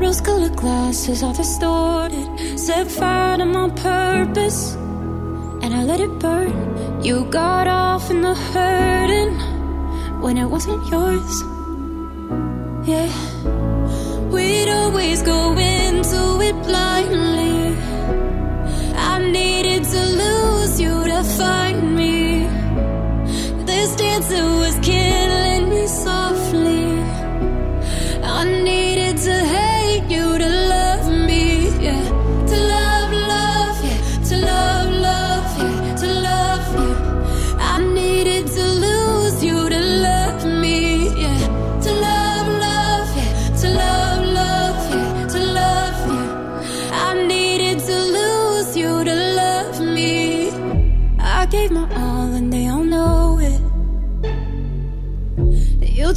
Rose colored glasses, I distorted. Set fire to my purpose and I let it burn. You got off in the hurting when it wasn't yours. Yeah, was killing me softly. I needed to hate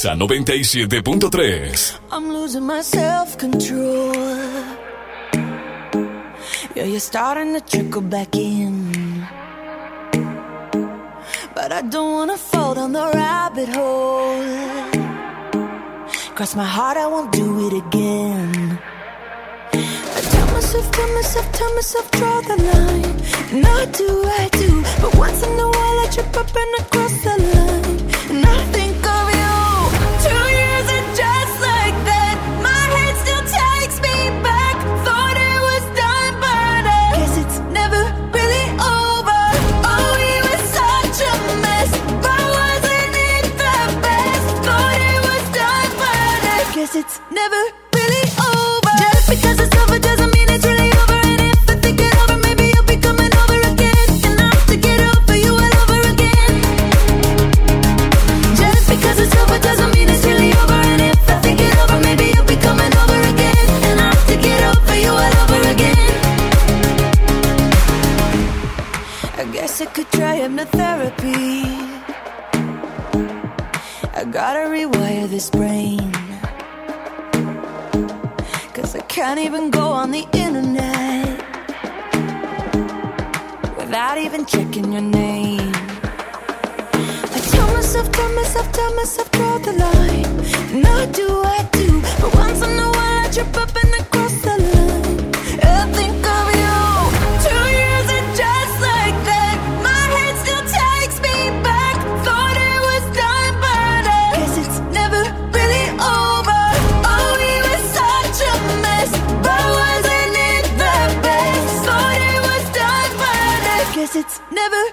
Pontexa 97.3. I'm losing my self control. Yeah, you're starting to trickle back in. But I don't wanna fall down the rabbit hole. Cross my heart, I won't do it again. I tell myself, tell myself, tell myself, draw the line. And I do, I do. But once in a while, I trip up and the line. And I it's never really over. Just because it's over doesn't mean it's really over. And if I think it over, maybe you'll be coming over again. And I have to get over you all over again. Just because it's over doesn't mean it's really over. And if I think it over, maybe you'll be coming over again. And I have to get over you all over again. I guess I could try hypnotherapy. I gotta rewire this brain. Cause I can't even go on the internet without even checking your name. I tell myself, tell myself, tell myself, draw the line. And I do, I do. But once in a while, I trip up and never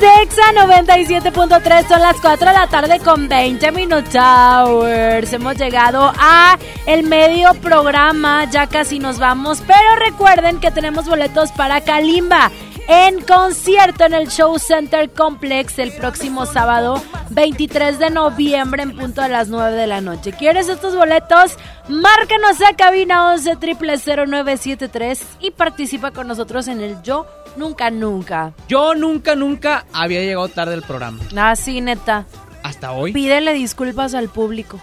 de EXA 97.3. Son las 4 de la tarde con 20 minutos. Hours. Hemos llegado a el medio programa. Ya casi nos vamos. Pero recuerden que tenemos boletos para Kalimba en concierto en el Show Center Complex el próximo sábado 23 de noviembre en punto a las 9 de la noche. ¿Quieres estos boletos? Márcanos a cabina 11 0973 y participa con nosotros en el Yo Nunca Nunca. Yo nunca, nunca había llegado tarde al programa. Ah, sí, neta. Hasta hoy. Pídele disculpas al público.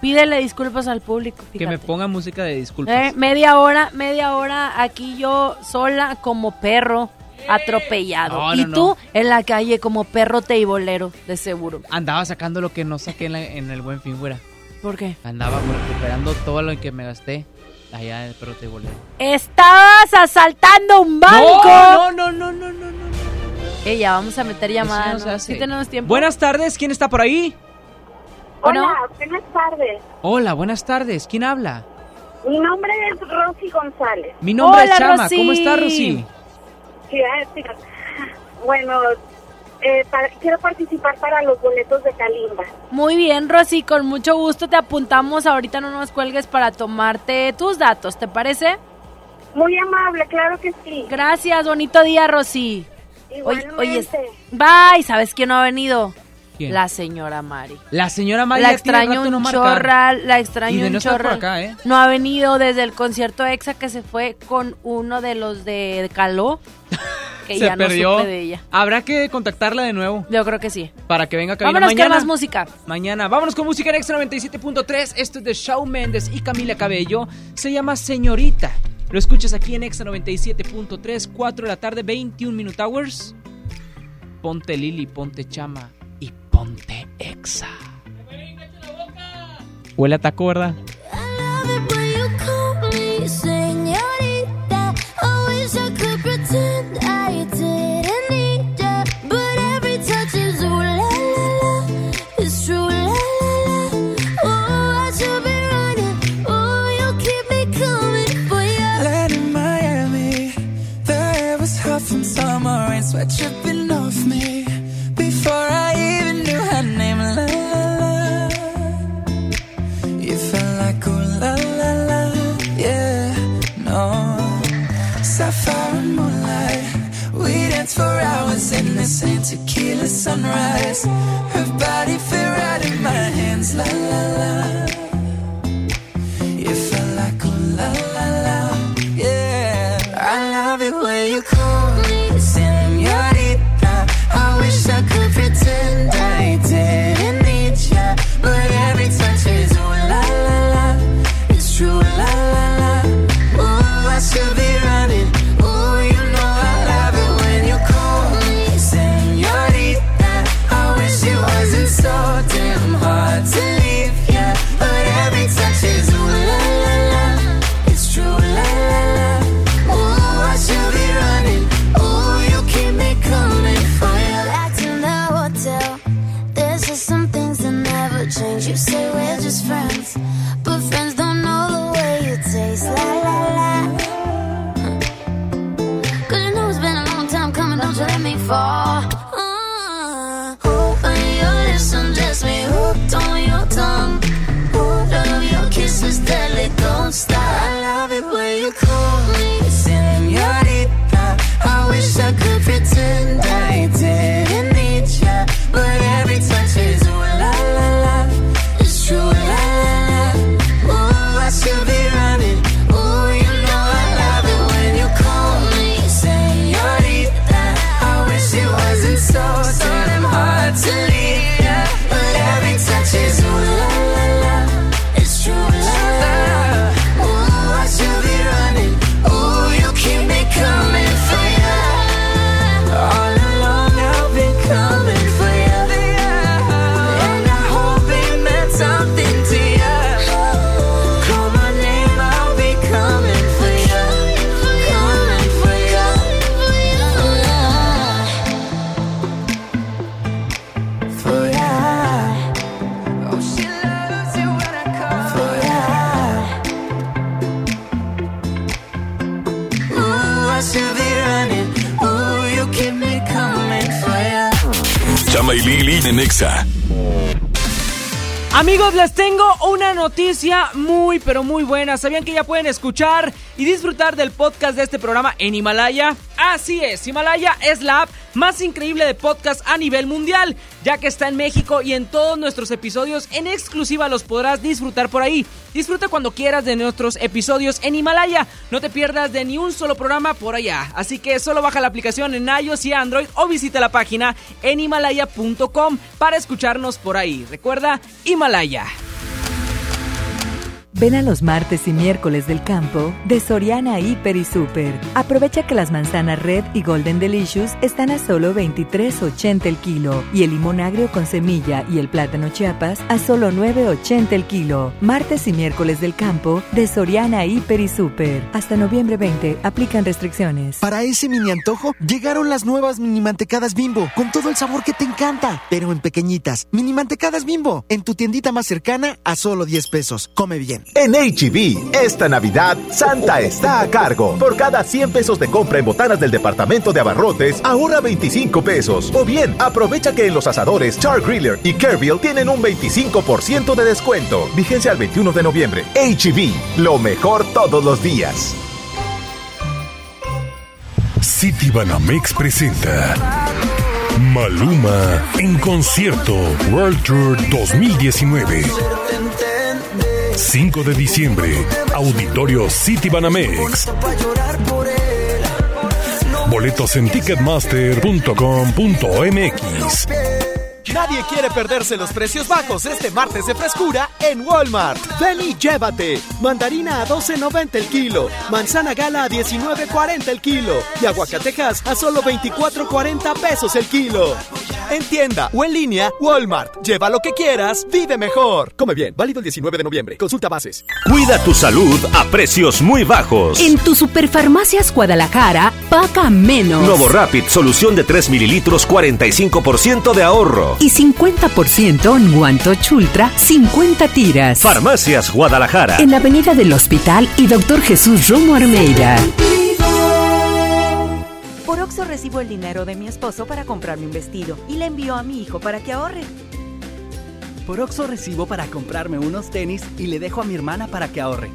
Pídele disculpas al público. Que me ponga música de disculpas. Eh, media hora, media hora aquí yo sola como perro atropellado. No, y no, tú no. en la calle como perro teibolero, de seguro. Andaba sacando lo que no saqué en, la- en el buen fin, güera. ¿Por qué? Andaba recuperando todo lo que me gasté allá en el perro bolero. Estabas asaltando un banco. No, no, no, no, no, no. Ella, vamos a meter llamada. Eso no se ¿no? hace. Sí tenemos tiempo. Buenas tardes, ¿quién está por ahí? Bueno. Hola, buenas tardes. Hola, buenas tardes, ¿quién habla? Mi nombre es Rosy González. Mi nombre Hola, es Chama, Rosy. ¿cómo está Rosy? Sí, ah, sí. Bueno, eh, para- quiero participar para los boletos de Kalimba. Muy bien, Rosy, con mucho gusto te apuntamos. Ahorita no nos cuelgues para tomarte tus datos, ¿te parece? Muy amable, claro que sí. Gracias, bonito día, Rosy. Oye, Igualmente. oye, bye, ¿sabes quién no ha venido? ¿Quién? La señora Mari. La señora Mari la extraño no un chorral, la extraño un no chorral. acá, ¿eh? No ha venido desde el concierto EXA que se fue con uno de los de Caló, que Se ya perdió. no supe de ella. Habrá que contactarla de nuevo Yo creo que sí. para que venga a Vámonos mañana. con más música. Mañana. Vámonos con música en Extra 97.3. Esto es de Shawn Mendes y Camila Cabello. Se llama Señorita. Lo escuchas aquí en Exa 97.3, 4 de la tarde, 21 Minute Hours. Ponte Lili, ponte Chama ponte Exa. Huele a taco. The tequila sunrise. Her body fit right in my hands, la la la. You felt like ooh la la la, yeah. I love it when you call ¿Sabían que ya pueden escuchar y disfrutar del podcast de este programa en Himalaya? Así es, Himalaya es la app más increíble de podcast a nivel mundial, ya que está en México y en todos nuestros episodios en exclusiva los podrás disfrutar por ahí. Disfruta cuando quieras de nuestros episodios en Himalaya. No te pierdas de ni un solo programa por allá. Así que solo baja la aplicación en iOS y Android o visita la página en himalaya.com para escucharnos por ahí. Recuerda, Himalaya. Ven a los martes y miércoles del campo de Soriana Hiper y Super. Aprovecha que las manzanas Red y Golden Delicious están a solo 23.80 el kilo y el limón agrio con semilla y el plátano Chiapas a solo 9.80 el kilo. Martes y miércoles del campo de Soriana Hiper y Super. Hasta noviembre 20 aplican restricciones. Para ese mini antojo llegaron las nuevas mini mantecadas Bimbo con todo el sabor que te encanta, pero en pequeñitas. Mini mantecadas Bimbo en tu tiendita más cercana a solo 10 pesos. Come bien. En HB, esta Navidad, Santa está a cargo. Por cada 100 pesos de compra en botanas del departamento de abarrotes, ahorra 25 pesos. O bien, aprovecha que en los asadores Char Griller y Kerville tienen un 25% de descuento. Vigencia al 21 de noviembre. HB, lo mejor todos los días. City Banamex presenta Maluma en concierto World Tour 2019. 5 de diciembre, Auditorio City Banamex. Boletos en ticketmaster.com.mx. Nadie quiere perderse los precios bajos este martes de frescura en Walmart. Ven y llévate. Mandarina a 12.90 el kilo. Manzana gala a 19.40 el kilo. Y aguacatejas a solo 24.40 pesos el kilo. En tienda o en línea, Walmart. Lleva lo que quieras, vive mejor. Come bien, válido el 19 de noviembre. Consulta bases. Cuida tu salud a precios muy bajos. En tu Superfarmacias Guadalajara, paga menos. Novo Rapid, solución de 3 mililitros, 45% de ahorro. Y 50% en Guanto Ultra, 50 tiras. Farmacias Guadalajara. En la avenida del Hospital y Doctor Jesús Romo Armeida. Por Oxo recibo el dinero de mi esposo para comprarme un vestido y le envío a mi hijo para que ahorre. Por Oxo recibo para comprarme unos tenis y le dejo a mi hermana para que ahorre.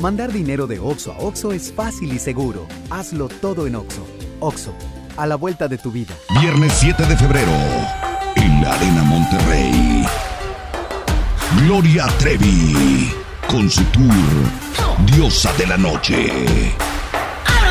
Mandar dinero de Oxo a Oxo es fácil y seguro. Hazlo todo en Oxo. Oxo, a la vuelta de tu vida. Viernes 7 de febrero, en la Arena Monterrey. Gloria Trevi, con su tour Diosa de la Noche.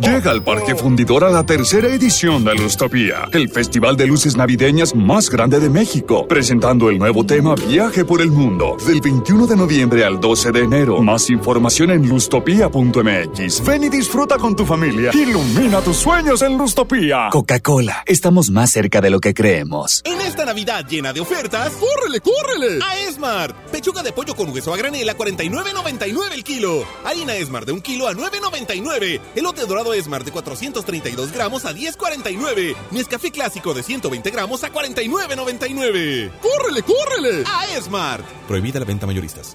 Llega al Parque Fundidor a la tercera edición de Lustopía, el festival de luces navideñas más grande de México, presentando el nuevo tema Viaje por el Mundo, del 21 de noviembre al 12 de enero. Más información en lustopía.mx. Ven y disfruta con tu familia. Ilumina tus sueños en Lustopía. Coca-Cola, estamos más cerca de lo que creemos. En esta Navidad llena de ofertas, ¡córrele, córrele! A Esmart. Pechuga de pollo con hueso a granel a 49.99 el kilo. Harina Esmart de un kilo a 9.99. Elote dorado Esmart de 432 gramos a 10.49. Nescafé clásico de 120 gramos a 49.99. ¡Córrele, córrele! A Esmart. Prohibida la venta mayoristas.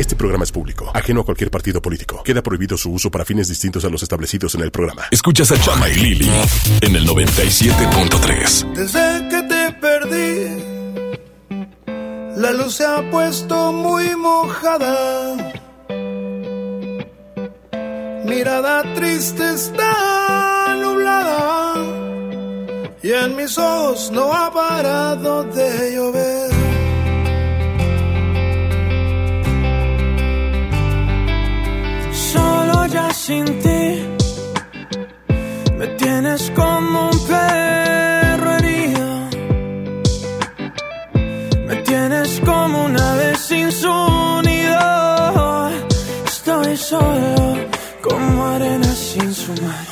Este programa es público, ajeno a cualquier partido político. Queda prohibido su uso para fines distintos a los establecidos en el programa. Escuchas a Chama y Lili en el 97.3. Desde que te perdí, la luz se ha puesto muy mojada. Mirada triste está nublada y en mis ojos no ha parado de llover. Sin ti me tienes como un perro herido. Me tienes como una vez sin su nido. Estoy solo como arena sin su mar.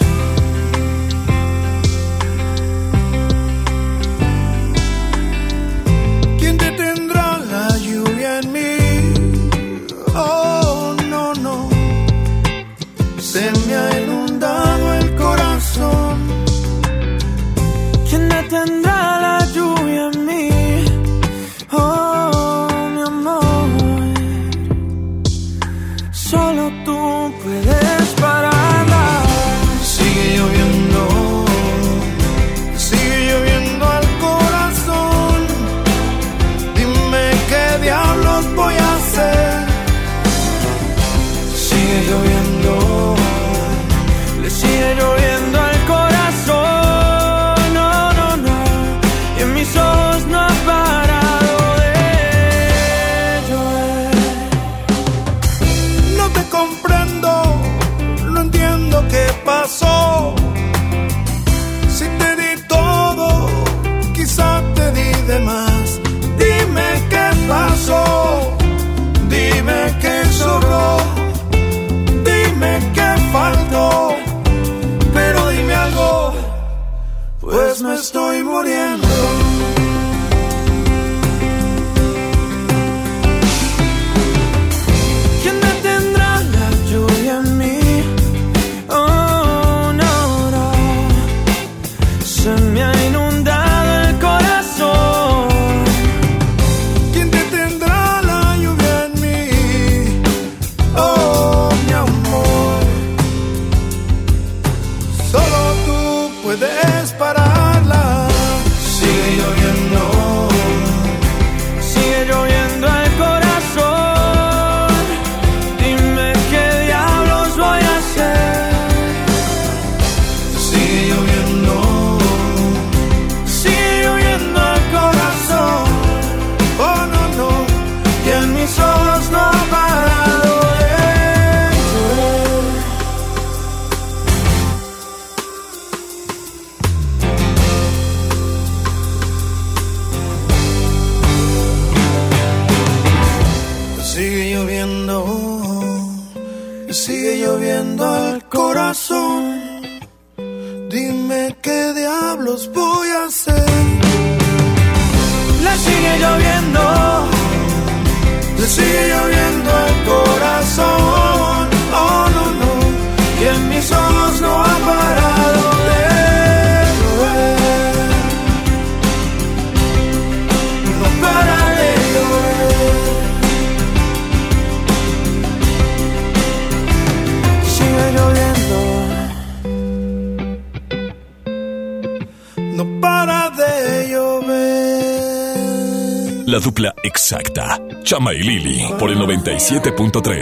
97.3.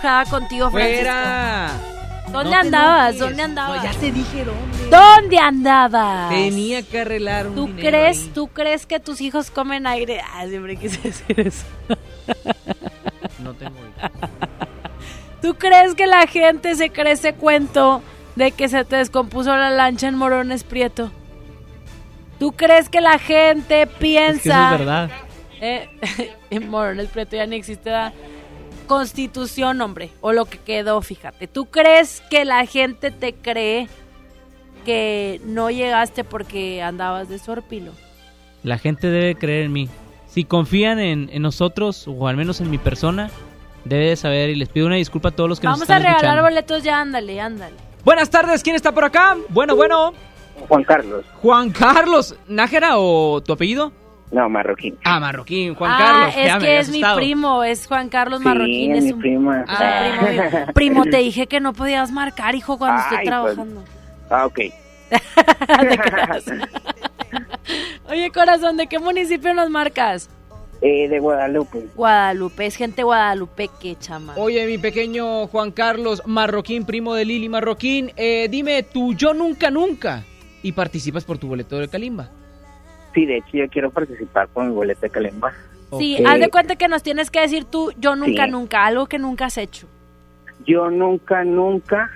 enojada contigo, Francisco. Fuera. ¿Dónde No andabas? ¿Dónde andabas? No, ya te dije dónde. ¿Dónde andabas? Tenía que arreglar un ¿Tú dinero crees, ahí. ¿Tú crees que tus hijos comen aire? Ah, siempre quise decir eso. No tengo ¿Tú crees que la gente se cree ese cuento de que se te descompuso la lancha en Morones Prieto? ¿Tú crees que la gente piensa... Es que eso es verdad. Eh, en Morones Prieto ya ni existe la constitución, hombre, o lo que quedó, fíjate. ¿Tú crees que la gente te cree que no llegaste porque andabas de sorpilo? La gente debe creer en mí. Si confían en, en nosotros, o al menos en mi persona, debe de saber y les pido una disculpa a todos los que Vamos nos a están regalar escuchando. boletos ya, ándale, ándale. Buenas tardes, ¿quién está por acá? Bueno, bueno. Juan Carlos. Juan Carlos. ¿Nájera o tu apellido? No, Marroquín. Ah, Marroquín, Juan ah, Carlos. es ya que es mi primo, es Juan Carlos Sí, Marroquín. es es mi un- prima. Ah, primo. Primo, te dije que no podías marcar, hijo, cuando estoy pues. trabajando. Ah, ok. Oye, corazón, ¿de qué municipio nos marcas? Eh, de Guadalupe. Guadalupe, es gente guadalupeque, chama. Oye, mi pequeño Juan Carlos Marroquín, primo de Lili Marroquín, eh, dime tu yo nunca nunca y participas por tu boleto de Kalimba. Sí, de hecho yo quiero participar con mi boleto de Calemba. Sí, haz de cuenta que nos tienes que decir tú, yo nunca, Sí. nunca, algo que nunca has hecho. Yo nunca, nunca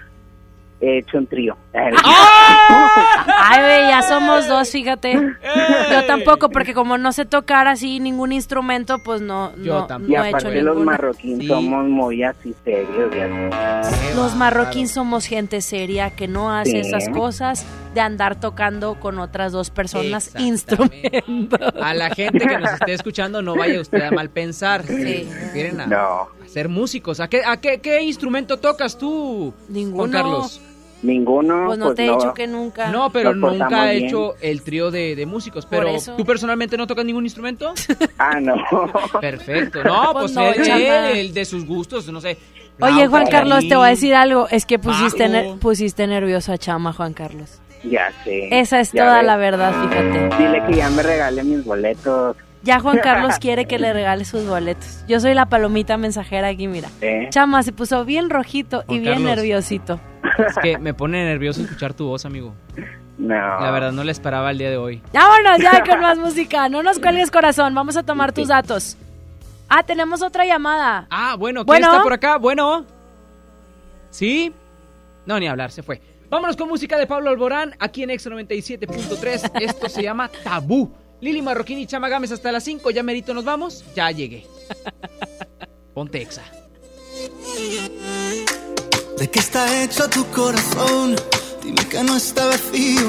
he hecho un trío. Ay, ve, ya somos dos, fíjate. Yo tampoco, porque como no sé tocar así ningún instrumento, pues no, no, Y no he hecho aparte los ninguna. marroquín somos muy así serios. Los marroquín somos gente seria que no hace Sí. esas cosas de andar tocando con otras dos personas instrumentos. A la gente que nos esté escuchando, no vaya usted a mal pensar. Se refieren a, No. Ser músicos. ¿A qué, a qué, qué instrumento tocas tú, Ninguno. Juan Carlos? Ninguno. Pues no te he dicho que nunca. No, pero Nos nunca ha bien. hecho el trío de, de músicos. Pero. ¿tú personalmente no tocas ningún instrumento? Ah, no. Perfecto. No, Pues pues, no, él, él, el de sus gustos, no sé. Oye, Juan Carlos, te voy a decir algo. Es que pusiste, ner- pusiste nervioso a Chama, Juan Carlos. Ya sé. Esa es toda ves. la verdad, fíjate. Dile que ya me regale mis boletos. Ya Juan Carlos quiere que le regale sus boletos. Yo soy la palomita mensajera aquí, mira. ¿Eh? Chama se puso bien rojito y bien Carlos. nerviosito. Es que me pone nervioso escuchar tu voz, amigo. No. La verdad, no la esperaba el día de hoy. Vámonos ya con más música. No nos cuelgues corazón. Vamos a tomar tus datos. Ah, tenemos otra llamada. Ah, bueno, ¿quién Bueno. está por acá? Bueno. ¿Sí? No, ni hablar, se fue. Vámonos con música de Pablo Alborán, aquí en X 97.3. Esto se llama Tabú. Lili Marroquín y Chama Gámez hasta las 5. Ya merito nos vamos. Ya llegué. Ponte Exa. ¿De qué está hecho tu corazón? Dime que no está vacío.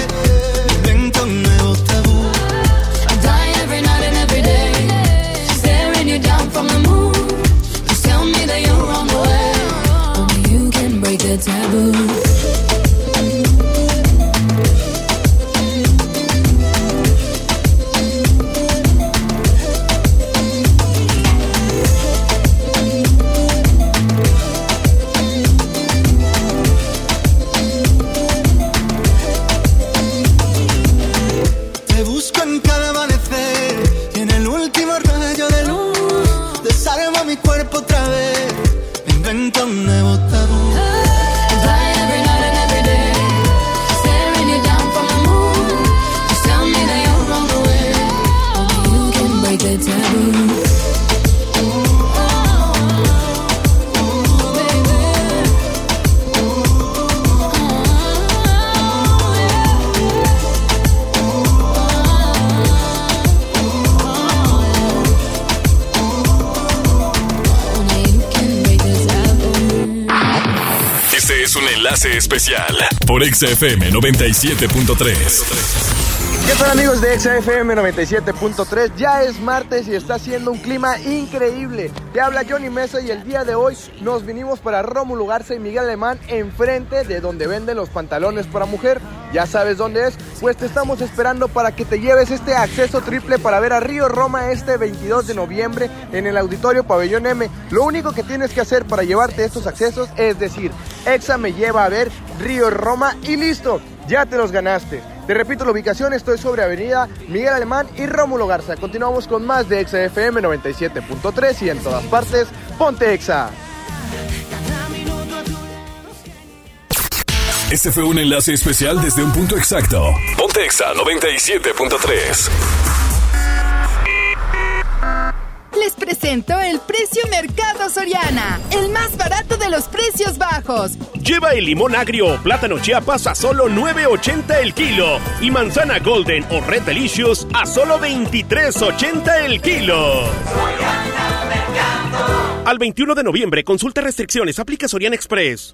Especial por XFM 97.3. ¿Qué tal amigos de XFM 97.3? Ya es martes y está haciendo un clima increíble. Te habla Johnny Mesa y el día de hoy nos vinimos para Rómulo Garza y Miguel Alemán enfrente de donde venden los pantalones para mujer. ¿Ya sabes dónde es? Pues te estamos esperando para que te lleves este acceso triple para ver a Río Roma este 22 de noviembre en el Auditorio Pabellón M. Lo único que tienes que hacer para llevarte estos accesos es decir, Exa me lleva a ver Río Roma y listo, ya te los ganaste. Te repito la ubicación, estoy sobre Avenida Miguel Alemán y Rómulo Garza. Continuamos con más de Exa FM 97.3 y en todas partes, ponte Exa. Este fue un enlace especial desde un punto exacto. Ponte Exa 97.3. Les presento el precio Mercado Soriana, el más barato de los precios bajos. Lleva el limón agrio o plátano chiapas a solo 9.80 el kilo y manzana golden o red delicious a solo 23.80 el kilo. Al 21 de noviembre, consulta restricciones, aplica Soriana Express.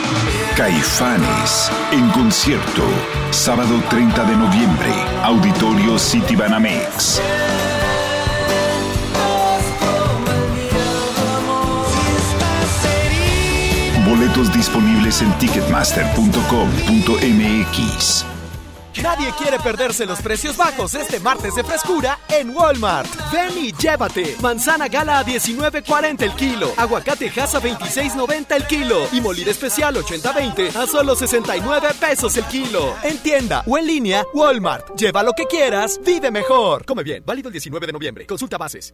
Caifanes en concierto, sábado 30 de noviembre, Auditorio City Banamex. Boletos disponibles en ticketmaster.com.mx. Nadie quiere perderse los precios bajos este martes de frescura en Walmart. Ven y llévate. Manzana gala a 19.40 el kilo. Aguacate Hass a 26.90 el kilo. Y molida especial 80-20 a solo 69 pesos el kilo. En tienda o en línea, Walmart. Lleva lo que quieras, vive mejor. Come bien, válido el 19 de noviembre. Consulta bases.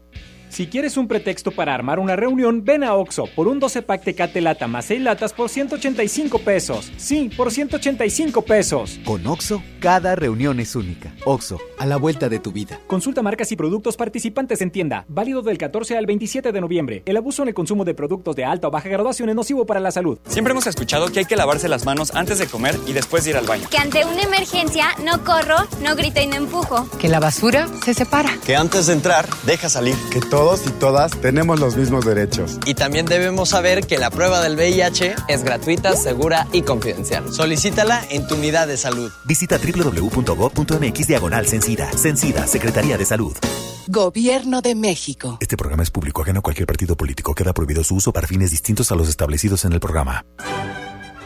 Si quieres un pretexto para armar una reunión, ven a Oxo por un 12 pack Tecate Lata más 6 latas por 185 pesos. Sí, por 185 pesos. Con Oxo, cada reunión es única. Oxo, a la vuelta de tu vida. Consulta marcas y productos participantes en tienda. Válido del 14 al 27 de noviembre. El abuso en el consumo de productos de alta o baja graduación es nocivo para la salud. Siempre hemos escuchado que hay que lavarse las manos antes de comer y después de ir al baño. Que ante una emergencia no corro, no grito y no empujo. Que la basura se separa. Que antes de entrar, deja salir. Que todos y todas tenemos los mismos derechos. Y también debemos saber que la prueba del VIH es gratuita, segura y confidencial. Solicítala en tu unidad de salud. Visita www.gov.mx diagonal Cencida. Cencida, Secretaría de Salud. Gobierno de México. Este programa es público ajeno a cualquier partido político. Queda prohibido su uso para fines distintos a los establecidos en el programa.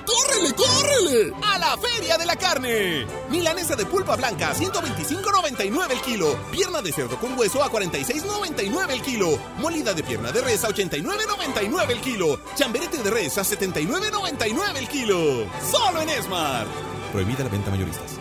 ¡Córrele, córrele! ¡A la Feria de la Carne! Milanesa de pulpa blanca, 125.99 el kilo. Pierna de cerdo con hueso a 46.99 el kilo. Molida de pierna de res a 89.99 el kilo. Chamberete de res a 79.99 el kilo. Solo en Esmar. Prohibida la venta mayoristas.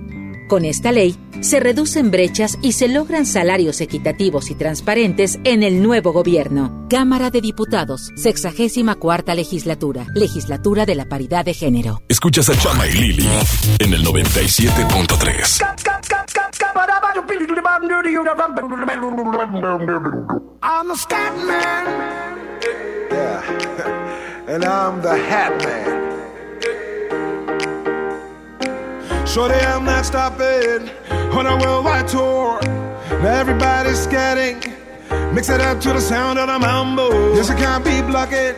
Con esta ley, se reducen brechas y se logran salarios equitativos y transparentes en el nuevo gobierno. Cámara de Diputados, 64 legislatura, legislatura de la paridad de género. Escuchas a Chama y Lili en el 97.3. I'm the scat man. Yeah. and I'm the hat man. Shorty, I'm not stopping on a worldwide tour. Now everybody's scatting. Mix it up to the sound of the mambo. Yes, I can't be blocking.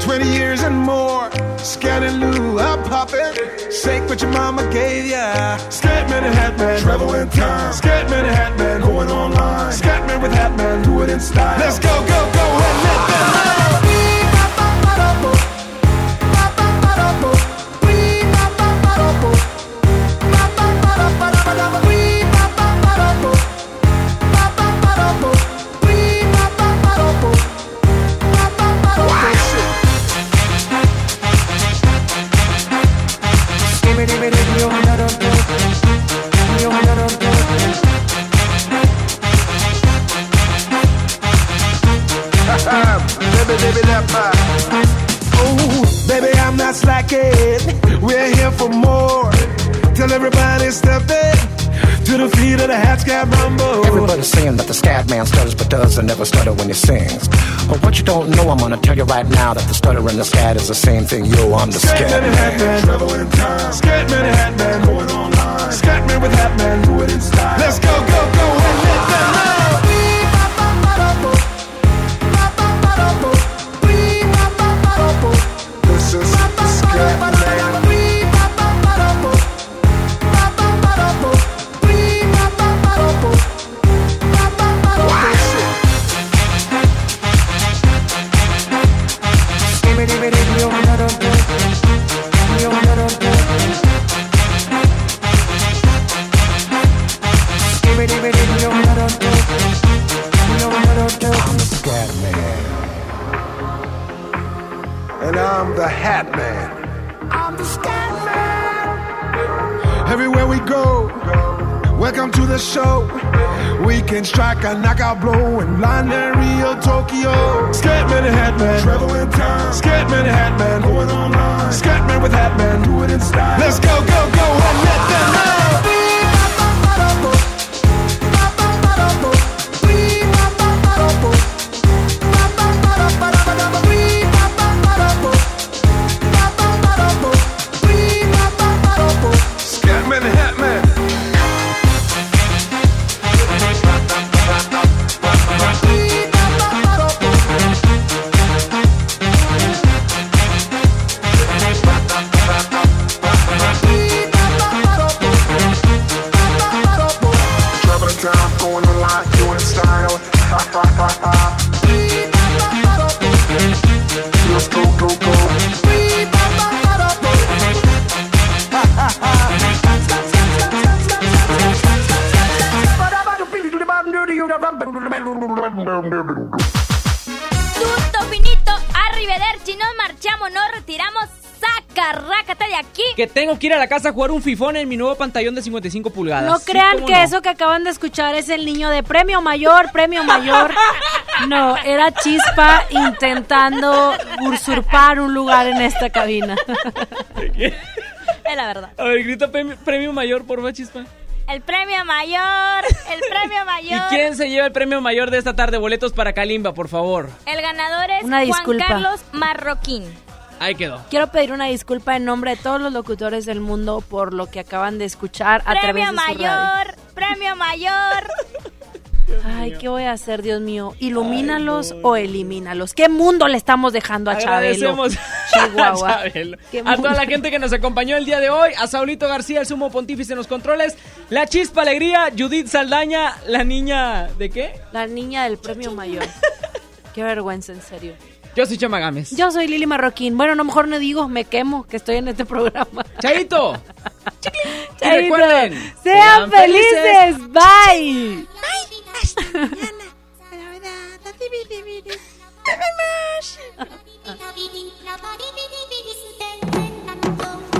20 years and more. Scanning Lou, I'm popping. Shake what your mama gave ya. Scatman and Hatman, travel in time. Scatman and Hatman, going online. Scatman with Hatman, do it in style. Let's go, go, go, and let them know. baby, left mine. Oh, baby, I'm not slacking. We're here for more. Tell everybody step in to the feet of the hat scab rumble. Everybody's saying that the scab man stutters but does and never stutter when he sings. But what you don't know, I'm gonna tell you right now that the stutter and the scat is the same thing. Yo, I'm the scat, scat man. Hat man, traveling time. Scat man, hat man, going online. Scat man with hat man, do it in style. Let's go, go, go. Show. We can strike a knockout blow in London, Rio, Tokyo. Scatman and Hatman, travel in time. Scatman and Hatman, going online. Scatman with Hatman, do it in style. Let's go, go, go, and let them know. Que ir a la casa a jugar un fifón en mi nuevo pantallón de 55 pulgadas. No crean que no. eso que acaban de escuchar es el niño de premio mayor, premio mayor. No, era Chispa intentando usurpar un lugar en esta cabina. Es la verdad. A ver, grita premio, premio mayor, por favor, chispa. El premio mayor, el premio ¿Y mayor. quién se lleva el premio mayor de esta tarde? Boletos para Kalimba, por favor. El ganador es Una Juan. Carlos Marroquín. Ahí quedó. Quiero pedir una disculpa en nombre de todos los locutores del mundo por lo que acaban de escuchar a través Premio de su radio. mayor, premio mayor. Ay, ¿qué voy a hacer, Dios mío? ¿Ilumínalos o elimínalos? ¿Qué mundo le estamos dejando a Chabelo? Agradecemos Chihuahua. a, Chabelo. Qué A toda la gente que nos acompañó el día de hoy, a Saulito García, el sumo pontífice en los controles, la chispa alegría, Judith Saldaña, la niña de qué? La niña del premio mayor. Qué vergüenza, en serio. Yo soy Chama Gámez. Yo soy Lili Marroquín. Bueno, no mejor no digo, me quemo, que estoy en este programa. Chaito. Chaito. Y recuerden, sean sean felices. felices. Bye.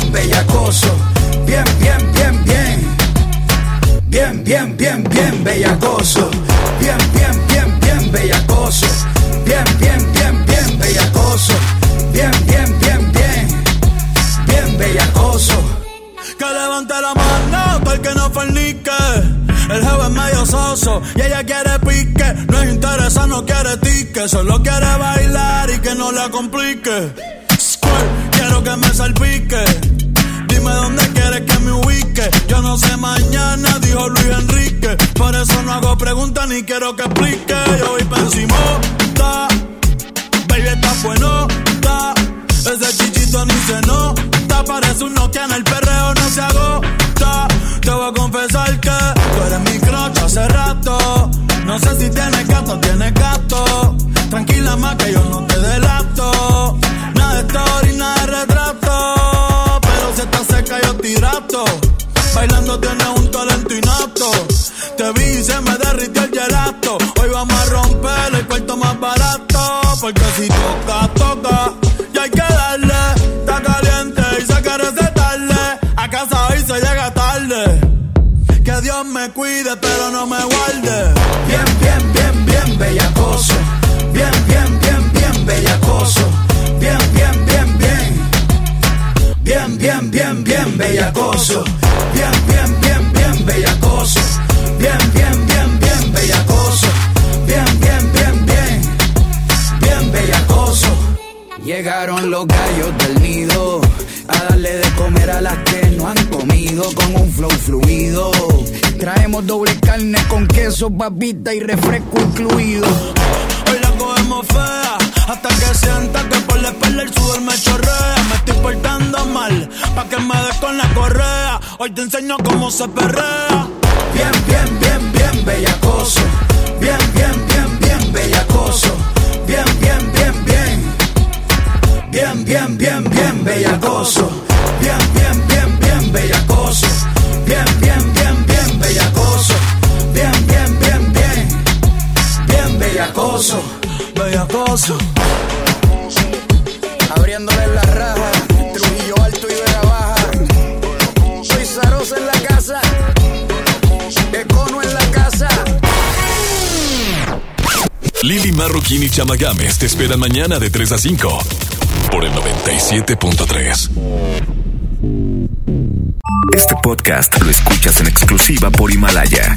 bien bellacoso, bien, bien, bien, bien. Bien, bien, bien, bien bellacoso, bien, bien, bien, bien bellacoso, bien, bien, bien, bien bellacoso, bien, bien, bien, bien, bien bellacoso. Que levante la mano para que no fornique. El jefe es medio soso y ella quiere pique. No es interesa, no quiere tique. Solo quiere bailar y que no la complique. Que me salpique. Dime dónde quieres que me ubique. Yo no sé mañana, dijo Luis Enrique. Por eso no hago preguntas ni quiero que explique. Yo voy pa' encima, baby, está bueno. Ese chichito ni se nota. Parece un Nokia en el perreo, no se agota. Te voy a confesar que tú eres mi crocha hace rato. No sé si tienes gato tienes gato. Tranquila más que yo no Bailando tienes un talento inapto. Te vi y se me derritió el gelato. Hoy vamos a romper el cuarto más barato. Porque si toca, toca. Y hay que darle. Está caliente y se quiere recetarle. A casa hoy se llega tarde. Que Dios me cuide, pero no me guarde. Bellacoso. Bien, bien, bien, bien, bellacoso. Bien, bien, bien, bien, bellacoso. Bien, bien, bien, bien. Bien, bellacoso. Llegaron los gallos del nido a darle de comer a las que no han comido con un flow fluido. Traemos doble carne con queso, papita y refresco incluido. Hoy la cogemos fea hasta que sienta que por la espalda el sudor me chorrea. Me estoy portando mal pa' que me des con la correa. Hoy te enseño cómo se perrea. Bien, bien, bien, bien, bellacoso. Bien, bien, bien, bien, bellacoso. Bien, bien, bien, bien. Bien, bien, bien, bien, bellacoso. Bien, bien, bien, bien, bellacoso. Bien, bien, bien, bien, bellacoso. Bien, bien, bien, bien. Bien, bellacoso. Bellacoso. Abriéndole la raja. Trujillo alto y Vega baja. Soy Zarosa en la casa. Econo en la casa. Lili Marroquín y Chama Games te esperan mañana de 3 a 5 por el 97.3. Este podcast lo escuchas en exclusiva por Himalaya.